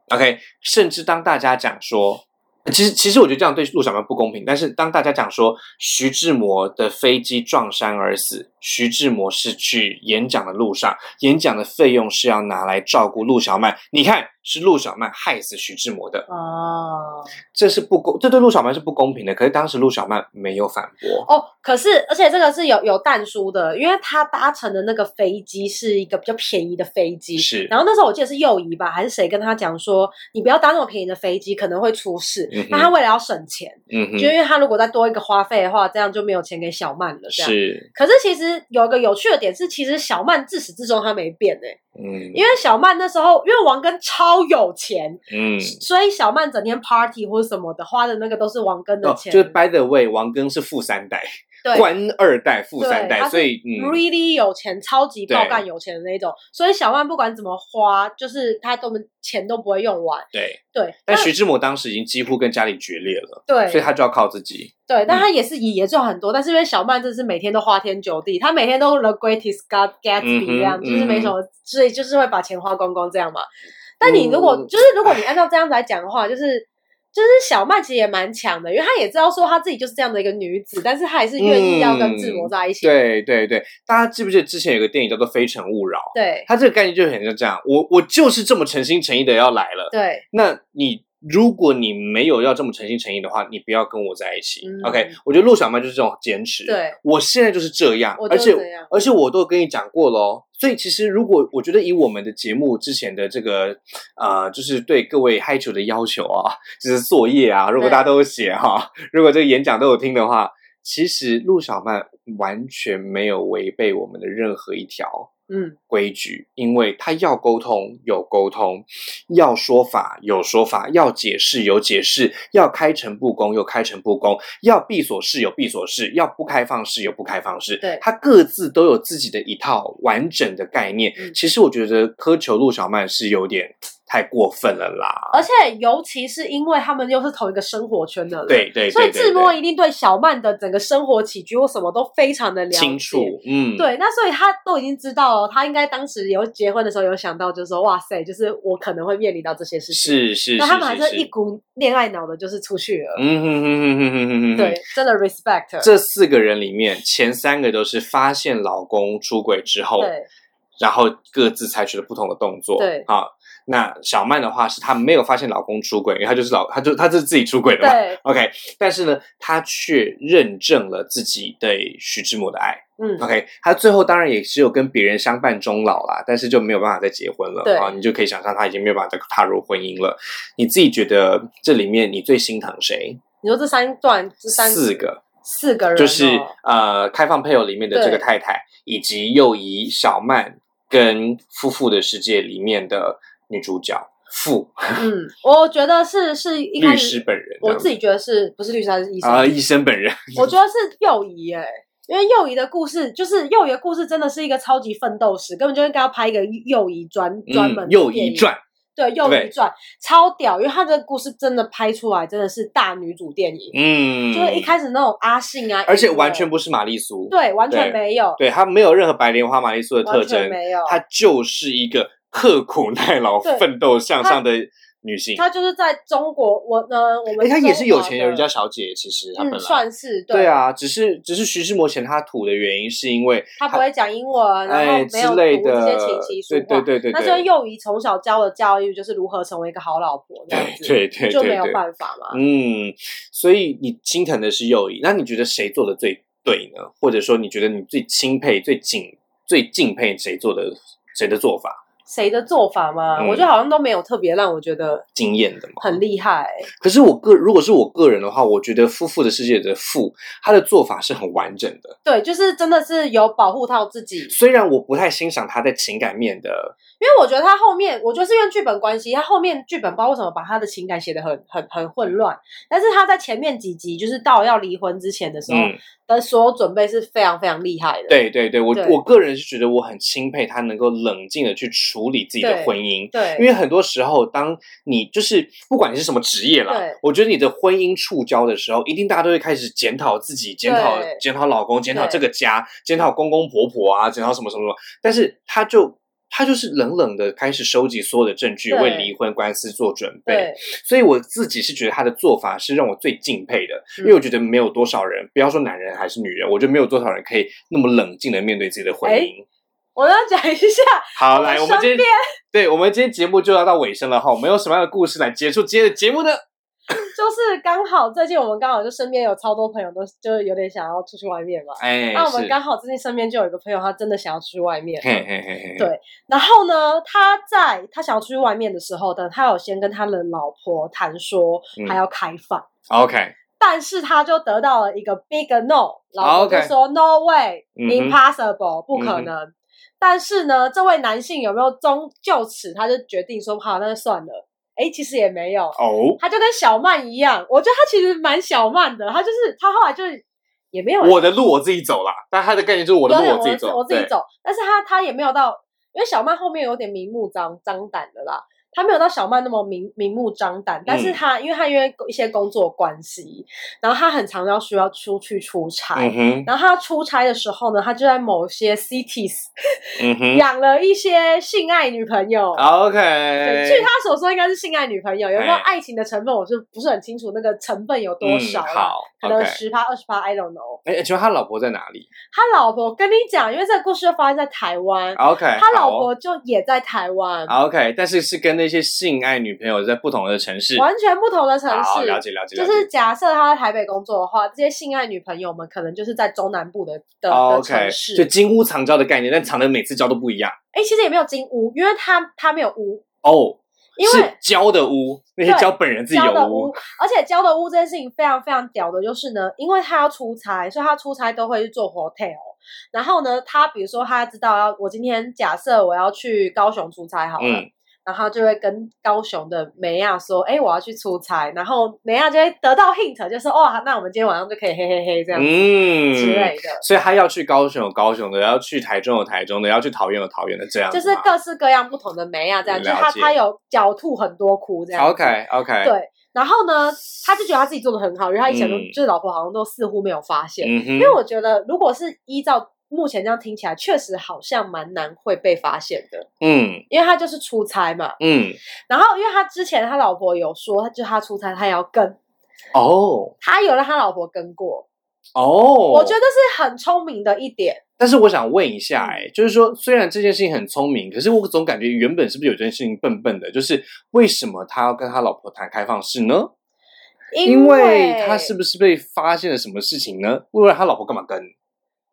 ，OK，甚至当大家讲说，其实其实我觉得这样对陆小曼不公平。但是当大家讲说徐志摩的飞机撞山而死，徐志摩是去演讲的路上，演讲的费用是要拿来照顾陆小曼。你看，是陆小曼害死徐志摩的，哦这是不公，这对陆小曼是不公平的。可是当时陆小曼没有反驳。哦，可是而且这个是有有淡书的，因为他搭乘的那个飞机是一个比较便宜的飞机，是然后那时候我记得是右仪吧，还是谁跟他讲说，你不要搭那么便宜的飞机，可能会出事。嗯那他为了要省钱，就因为他如果再多一个花费的话，这样就没有钱给小曼了。这样。是，可是其实有一个有趣的点是，其实小曼自始至终她没变诶、嗯因为小曼那时候因为王根超有钱，嗯。所以小曼整天 party 或者什么的花的那个都是王根的哦，钱，就是 by the way，王根是富三代，对官二代、富三代，所以嗯，really 有钱，超级爆干有钱的那种。所以小曼不管怎么花，就是他都钱都不会用完。对。对，但徐志摩当时已经几乎跟家里决裂了，对所以他就要靠自己。对，但他也是也也赚很多，但是因为小曼真是每天都花天酒地，他每天都 the greatest God 嗯 Gatsby 一样，就是没嗯什么，所以就是会把钱花光光这样嘛。但你如果、嗯就是如果你按照这样子来讲的话，就是就是小曼其实也蛮强的，因为她也知道说她自己就是这样的一个女子，但是她还是愿意要跟志摩在一起。对对对，大家记不记得之前有个电影叫做《非诚勿扰》？对它这个概念就很像这样，我我就是这么诚心诚意的要来了。对那你如果你没有要这么诚心诚意的话，你不要跟我在一起。嗯 OK，我觉得陆小曼就是这种坚持。对，我现在就是这样，我而且而且我都跟你讲过喽。所以其实如果我觉得以我们的节目之前的这个呃，就是对各位嗨球的要求啊，就是作业啊，如果大家都有写哈、如果这个演讲都有听的话，其实陆小曼完全没有违背我们的任何一条。嗯规矩，因为他要沟通有沟通，要说法有说法，要解释有解释，要开诚布公有开诚布公，要闭锁式有闭锁式，要不开放式有不开放式。对他各自都有自己的一套完整的概念。嗯其实我觉得苛求陆小曼是有点太过分了啦。而且尤其是因为他们又是同一个生活圈的人，对对所以对对志摩，一定对小曼的整个生活起居或什么都非常的了解清楚，嗯，对，那所以他都已经知道了，他应该当时有结婚的时候有想到，就是说，哇塞，就是我可能会面临到这些事情。是是那他们还是一股恋爱脑的，就是出去了。嗯哼哼哼哼哼哼哼，对，真的 respect。这四个人里面，前三个都是发现老公出轨之后，对然后各自采取了不同的动作。对好，那小曼的话是她没有发现老公出轨，因为她就是老，她就她就是自己出轨的嘛。对，OK，但是呢，她却认证了自己对徐志摩的爱。嗯，OK，她最后当然也只有跟别人相伴终老啦，但是就没有办法再结婚了对啊！你就可以想象她已经没有办法再踏入婚姻了。你自己觉得这里面你最心疼谁？你说这三段，这三四个。四个人、哦，就是呃，开放配偶里面的这个太太，以及右仪小曼跟夫妇的世界里面的女主角傅嗯，我觉得是是一开律始师本人我自己觉得是不是律师还是医生？啊、医生本人，我觉得是幼仪哎，因为幼仪的故事，就是幼仪的故事，真的是一个超级奋斗史，根本就应该要拍一个幼仪专专门幼仪传。对《幼仪传》超屌，因为他这个故事真的拍出来，真的是大女主电影。嗯，就是一开始那种阿信啊，而且完全不是玛丽苏，对，完全没有，对他没有任何白莲花玛丽苏的特征，没有，他就是一个刻苦耐劳、奋斗向上的。女性，她就是在中国，我呢，我们她也是有钱人家小姐，其实她本来算是对啊，只是只是徐志摩嫌她土的原因，是因为她不会讲英文，然后没有读这些琴棋书画，对对对对。那就幼仪从小教的教育就是如何成为一个好老婆这样子，对对，就没有办法嘛。嗯，所以你心疼的是幼仪，那你觉得谁做的最对呢？或者说你觉得你最钦佩、最敬、最敬佩谁做的谁的做法？谁的做法吗？我觉得好像都没有特别让我觉得惊艳的嘛，很厉害。可是我个如果是我个人的话，我觉得《夫妇的世界》的父他的做法是很完整的。对，就是真的是有保护到自己。虽然我不太欣赏他在情感面的。因为我觉得他后面，我觉得是因为剧本关系，他后面剧本不知道为什么把他的情感写的很很很混乱。但是他在前面几集，就是到要离婚之前的时候的所有准备是非常非常厉害的。对对对，我我个人是觉得我很钦佩他能够冷静的去处理自己的婚姻。对，因为很多时候，当你就是不管你是什么职业啦，我觉得你的婚姻触礁的时候，一定大家都会开始检讨自己，检讨检讨老公，检讨这个家，检讨公公婆婆啊，检讨什么什么什么。但是他就。他就是冷冷的开始收集所有的证据，为离婚官司做准备。所以我自己是觉得他的做法是让我最敬佩的，因为我觉得没有多少人，不要说男人还是女人，我觉得没有多少人可以那么冷静的面对自己的婚姻。我要讲一下，好，来，我们今天，对我们今天节目就要到尾声了哈，我们用什么样的故事来结束今天的节目呢？就是刚好最近我们刚好就身边有超多朋友都就有点想要出去外面嘛，哎，那我们刚好最近身边就有一个朋友，他真的想要出去外面，嘿嘿嘿对，然后呢，他在他想要出去外面的时候呢，他有先跟他的老婆谈说还要开放，OK，但是他就得到了一个 big no，老婆就说 no way，impossible，不可能。但是呢，这位男性有没有终就此他就决定说好，那就算了。哎，其实也没有哦，他就跟小曼一样，我觉得他其实蛮小曼的，他就是他后来就是也没有我的路我自己走啦，但他的概念就是我的路我自己走，我自己走，但是他他也没有到，因为小曼后面有点明目张张胆的啦。他没有到小曼那么明明目张胆，但是他因为他因为一些工作关系，然后他很常要需要出去出差，然后他出差的时候呢，他就在某些 cities 养了一些性爱女朋友。OK，据他所说应该是性爱女朋友，有没有爱情的成分，我是不是很清楚那个成分有多少？好，可能十趴二十趴，I don't know。哎，请问他老婆在哪里？他老婆跟你讲，因为这个故事发生在台湾。OK，他老婆就也在台湾。OK，但是是跟那些性爱女朋友在不同的城市，完全不同的城市。了解了解。就是假设他在台北工作的话，这些性爱女朋友们可能就是在中南部的的的城市。就金屋藏娇的概念，但藏的每次娇都不一样。哎，其实也没有金屋，因为他他没有屋哦，因为娇的屋，那些娇本人自己有屋。而且娇的屋这件事情非常非常屌的，就是呢，因为他要出差，所以他出差都会去做 hotel。然后呢，他比如说他知道要我今天假设我要去高雄出差好了。然后就会跟高雄的梅亚说：“哎，我要去出差。”然后梅亚就会得到 hint，就说：“哇，那我们今天晚上就可以嘿嘿嘿这样子之类的。”所以他要去高雄有高雄的，要去台中有台中的，要去桃园有桃园的，这样就是各式各样不同的梅亚这样。就他他有狡兔很多窟这样。OK OK。对，然后呢，他就觉得他自己做的很好，因为他以前都就是老婆好像都似乎没有发现。因为我觉得，如果是依照。目前这样听起来，确实好像蛮难会被发现的。嗯，因为他就是出差嘛。嗯，然后因为他之前他老婆有说，就他出差他要跟。哦。他有让他老婆跟过。哦。我觉得是很聪明的一点。但是我想问一下，哎，就是说，虽然这件事情很聪明，可是我总感觉原本是不是有件事情笨笨的？就是为什么他要跟他老婆谈开放式呢？因为他是不是被发现了什么事情呢？为了他老婆干嘛跟？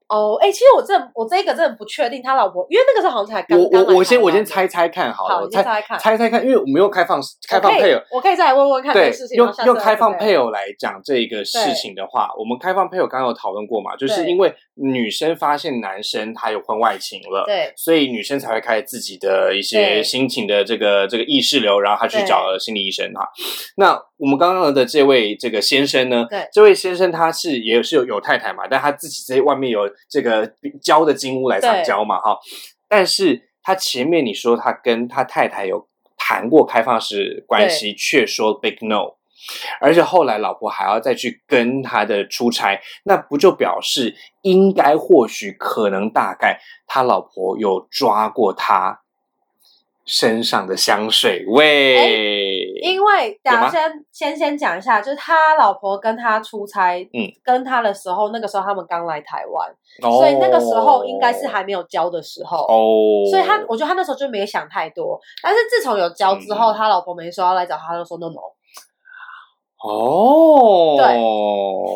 哦，哎，其实我这我这个真的不确定他老婆，因为那个时候好像才刚。我我我先我先猜猜看好了，猜猜看，猜猜看，因为我没有开放开放配偶，我可以再来问问看。对，用用开放配偶来讲这个事情的话，我们开放配偶刚刚有讨论过嘛？就是因为女生发现男生他有婚外情了，对，所以女生才会开始自己的一些心情的这个这个意识流，然后她去找了心理医生哈。那我们刚刚的这位这个先生呢？对，这位先生他是也是有有太太嘛，但他自己在外面有这个。交的金屋来上交嘛，哈，但是他前面你说他跟他太太有谈过开放式关系，却说 big no，而且后来老婆还要再去跟他的出差，那不就表示应该或许可能大概他老婆有抓过他。身上的香水味，因为等先先先讲一下，就是他老婆跟他出差，嗯，跟他的时候，那个时候他们刚来台湾，所以那个时候应该是还没有交的时候。哦，所以他我觉得他那时候就没想太多，但是自从有交之后，他老婆没说要来找他，就说 no no，哦，对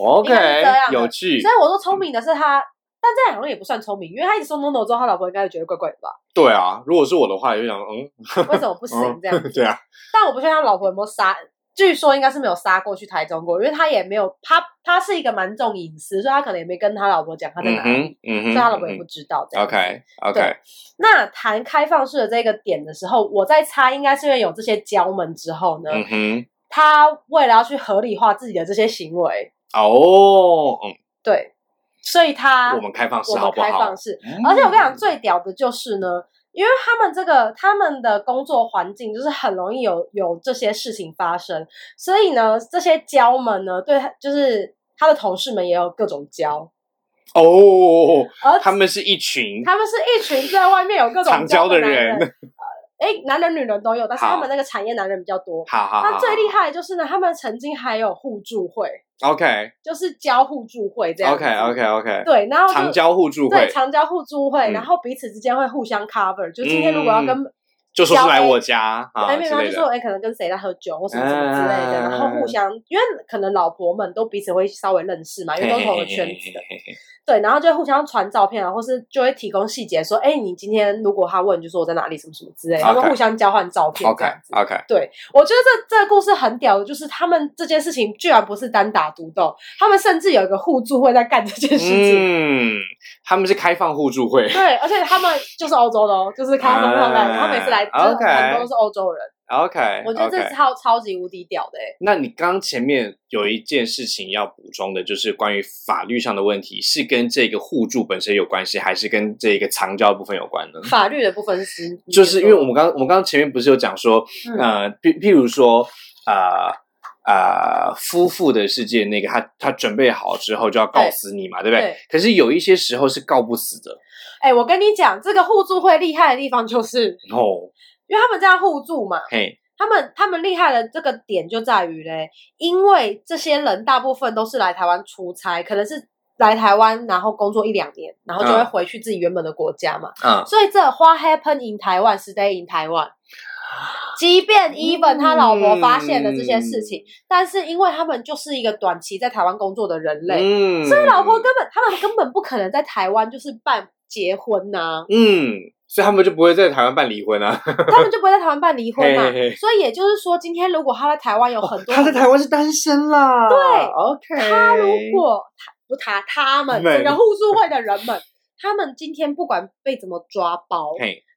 ，OK，有趣，所以我说聪明的是他。但这样好像也不算聪明，因为他一直说 no no 之后，他老婆应该觉得怪怪的吧？对啊，如果是我的话，就想嗯，为什么不行这样？对啊，但我不确定他老婆有没有杀，据说应该是没有杀过去台中过，因为他也没有他他是一个蛮重隐私，所以他可能也没跟他老婆讲他在哪里，所以他老婆也不知道。OK OK，那谈开放式的这个点的时候，我在猜，应该是因为有这些交门之后呢，他为了要去合理化自己的这些行为哦，嗯，对。所以他我们开放式，我们开放式，而且我跟你讲，最屌的就是呢，因为他们这个他们的工作环境就是很容易有有这些事情发生，所以呢，这些交们呢，对他就是他的同事们也有各种交哦，而他们是一群，他们是一群在外面有各种交的人。哎，男人女人都有，但是他们那个产业男人比较多。好好，那最厉害的就是呢，他们曾经还有互助会。OK，就是交互助会这样。OK OK OK。对，然后常交互助会。对，长交互助会，然后彼此之间会互相 cover。就今天如果要跟。就说是来我家，哎，没有，他就说，哎，可能跟谁在喝酒或什么什么之类的，然后互相，因为可能老婆们都彼此会稍微认识嘛，因为都同个圈子的，对，然后就互相传照片啊，或是就会提供细节，说，哎，你今天如果他问，就说我在哪里，什么什么之类，然后互相交换照片，OK OK，对，我觉得这这个故事很屌的，就是他们这件事情居然不是单打独斗，他们甚至有一个互助会在干这件事情，嗯，他们是开放互助会，对，而且他们就是欧洲的哦，就是开放互助会，他每次来。OK，很多都是欧洲人。OK，我觉得这超超级无敌屌的哎。那你刚前面有一件事情要补充的，就是关于法律上的问题，是跟这个互助本身有关系，还是跟这个藏交部分有关呢？法律的部分是，就是因为我们刚我们刚刚前面不是有讲说，呃，譬譬如说，呃呃，夫妇的世界那个他他准备好之后就要告死你嘛，对不对？可是有一些时候是告不死的。哎，我跟你讲，这个互助会厉害的地方就是哦，因为他们这样互助嘛，嘿，他们他们厉害的这个点就在于嘞，因为这些人大部分都是来台湾出差，可能是来台湾然后工作一两年，然后就会回去自己原本的国家嘛，嗯，所以这 What happen in Taiwan stay in Taiwan，即便 Even 他老婆发现了这些事情，但是因为他们就是一个短期在台湾工作的人类，嗯，所以老婆根本他们根本不可能在台湾就是办。结婚呐，嗯，所以他们就不会在台湾办离婚啊，他们就不会在台湾办离婚嘛，所以也就是说，今天如果他在台湾有很多，他在台湾是单身啦，对，OK，他如果他不他他们整个互助会的人们，他们今天不管被怎么抓包。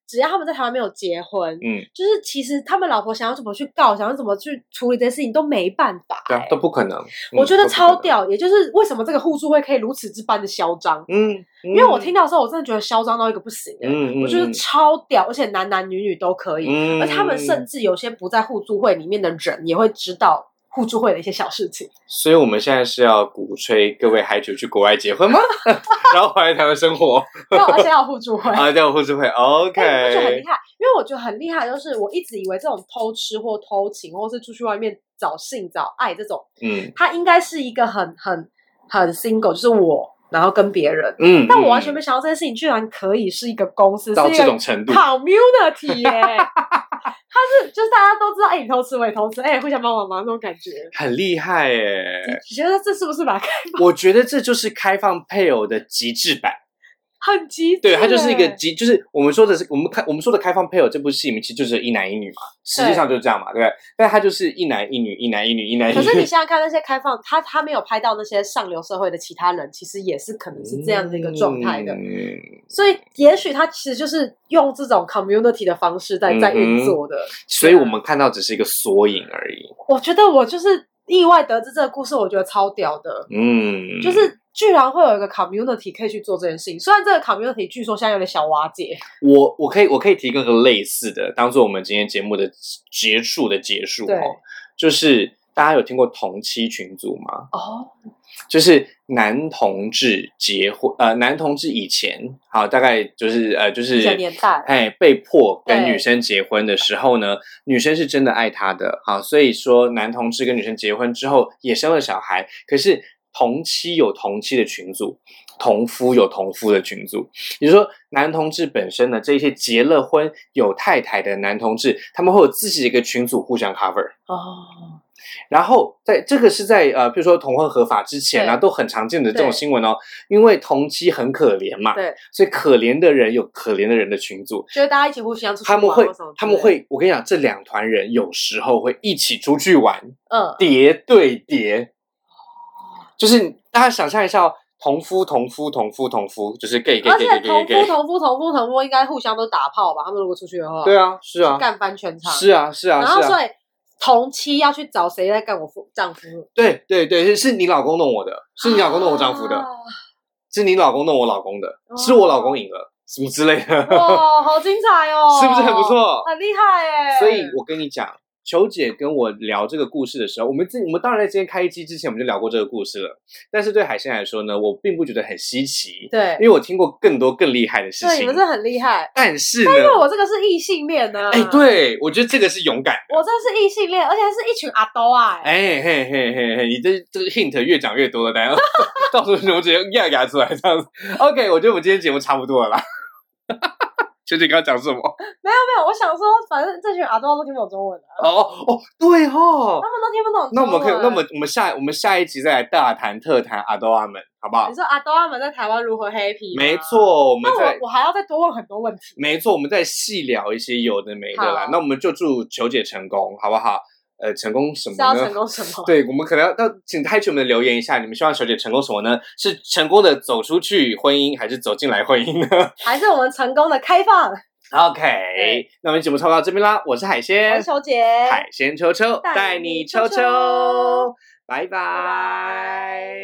只要他们在台湾没有结婚，嗯，就是其实他们老婆想要怎么去告，想要怎么去处理这些事情都没办法，对啊，都不可能。我觉得超屌，也就是为什么这个互助会可以如此之般的嚣张，嗯，因为我听到的时候，我真的觉得嚣张到一个不行，嗯，我觉得超屌，而且男男女女都可以，嗯而他们甚至有些不在互助会里面的人也会知道。互助会的一些小事情，所以我们现在是要鼓吹各位海主去国外结婚吗？然后回来台湾生活？没有，而且要互助会啊，要互助会。OK，我觉得很厉害，因为我觉得很厉害，就是我一直以为这种偷吃或偷情，或是出去外面找性找爱这种，嗯，他应该是一个很很很 single，就是我。然后跟别人，嗯，但我完全没想到这件事情居然可以是一个公司到这种程度，community 耶，他是就是大家都知道，哎，你偷吃我也偷吃，哎，互相帮忙忙那种感觉，很厉害耶。你觉得这是不是把开放？我觉得这就是开放配偶的极致版。很极对，它就是一个极，就是我们说的是我们看我们说的开放配偶这部戏里面，其实就是一男一女嘛，实际上就是这样嘛，对不对？但它就是一男一女，一男一女，一男一女。可是你 现在看那些开放，他他没有拍到那些上流社会的其他人，其实也是可能是这样的一个状态的。嗯所以也许他其实就是用这种 community 的方式在在运作的。所以我们看到只是一个缩影而已。我觉得我就是意外得知这个故事，我觉得超屌的。嗯，就是。居然会有一个 community 可以去做这件事情，虽然这个 community 据说现在有点小瓦解。我我可以我可以提供个类似的，当做我们今天节目的结束的结束哦。就是大家有听过同妻群组吗？哦，就是男同志结婚，呃，男同志以前好，大概就是呃，就是年代，哎，被迫跟女生结婚的时候呢，女生是真的爱他的，好，所以说男同志跟女生结婚之后也生了小孩，可是。同妻有同妻的群组，同夫有同夫的群组。也就是说，男同志本身呢，这些结了婚有太太的男同志，他们会有自己的一个群组互相 cover 哦。然后在这个是在呃，比如说同婚合法之前呢，都很常见的这种新闻哦。因为同妻很可怜嘛，对，所以可怜的人有可怜的人的群组，就是大家一起互相出去他们会，他们会，我跟你讲，这两团人有时候会一起出去玩，嗯，叠对叠。就是大家想象一下，同夫同夫同夫同夫，就是 gay gay gay gay gay gay，同夫同夫同夫同夫应该互相都打炮吧？他们如果出去的话，对啊，是啊，干翻全场，是啊，是啊，然后所以同妻要去找谁来干我夫丈夫？对对对，是是你老公弄我的，是你老公弄我丈夫的，是你老公弄我老公的，是我老公赢了，什么之类的？哇，好精彩哦，是不是很不错？很厉害哎！所以我跟你讲。球姐跟我聊这个故事的时候，我们这我们当然在今天开机之前我们就聊过这个故事了。但是对海鲜来说呢，我并不觉得很稀奇，对，因为我听过更多更厉害的事情。对，你们是很厉害，但是因为我这个是异性恋呢。哎，对，我觉得这个是勇敢。我这是异性恋，而且还是一群阿兜啊。哎嘿嘿嘿嘿，你这这个 hint 越讲越多了，等下 到时候我直接压压出来这样子。OK，我觉得我们今天节目差不多了啦。究竟刚刚讲什么？没有没有，我想说，反正这群阿多都听不懂中文的。哦哦，对哦，他们都听不懂。那我们可以，那么我们下我们下一集再来大谈特谈阿多阿们，好不好？你说阿多阿们在台湾如何 happy？没错，我们在，我还要再多问很多问题。没错，我们再细聊一些有的没的啦。那我们就祝球姐成功，好不好？呃，成功什么呢？成功什么？对，我们可能要要请太球们留言一下，你们希望小姐成功什么呢？是成功的走出去婚姻，还是走进来婚姻呢？还是我们成功的开放？OK，那我们节目差不多到这边啦。我是海鲜，小姐，海鲜抽抽带你抽抽，拜拜。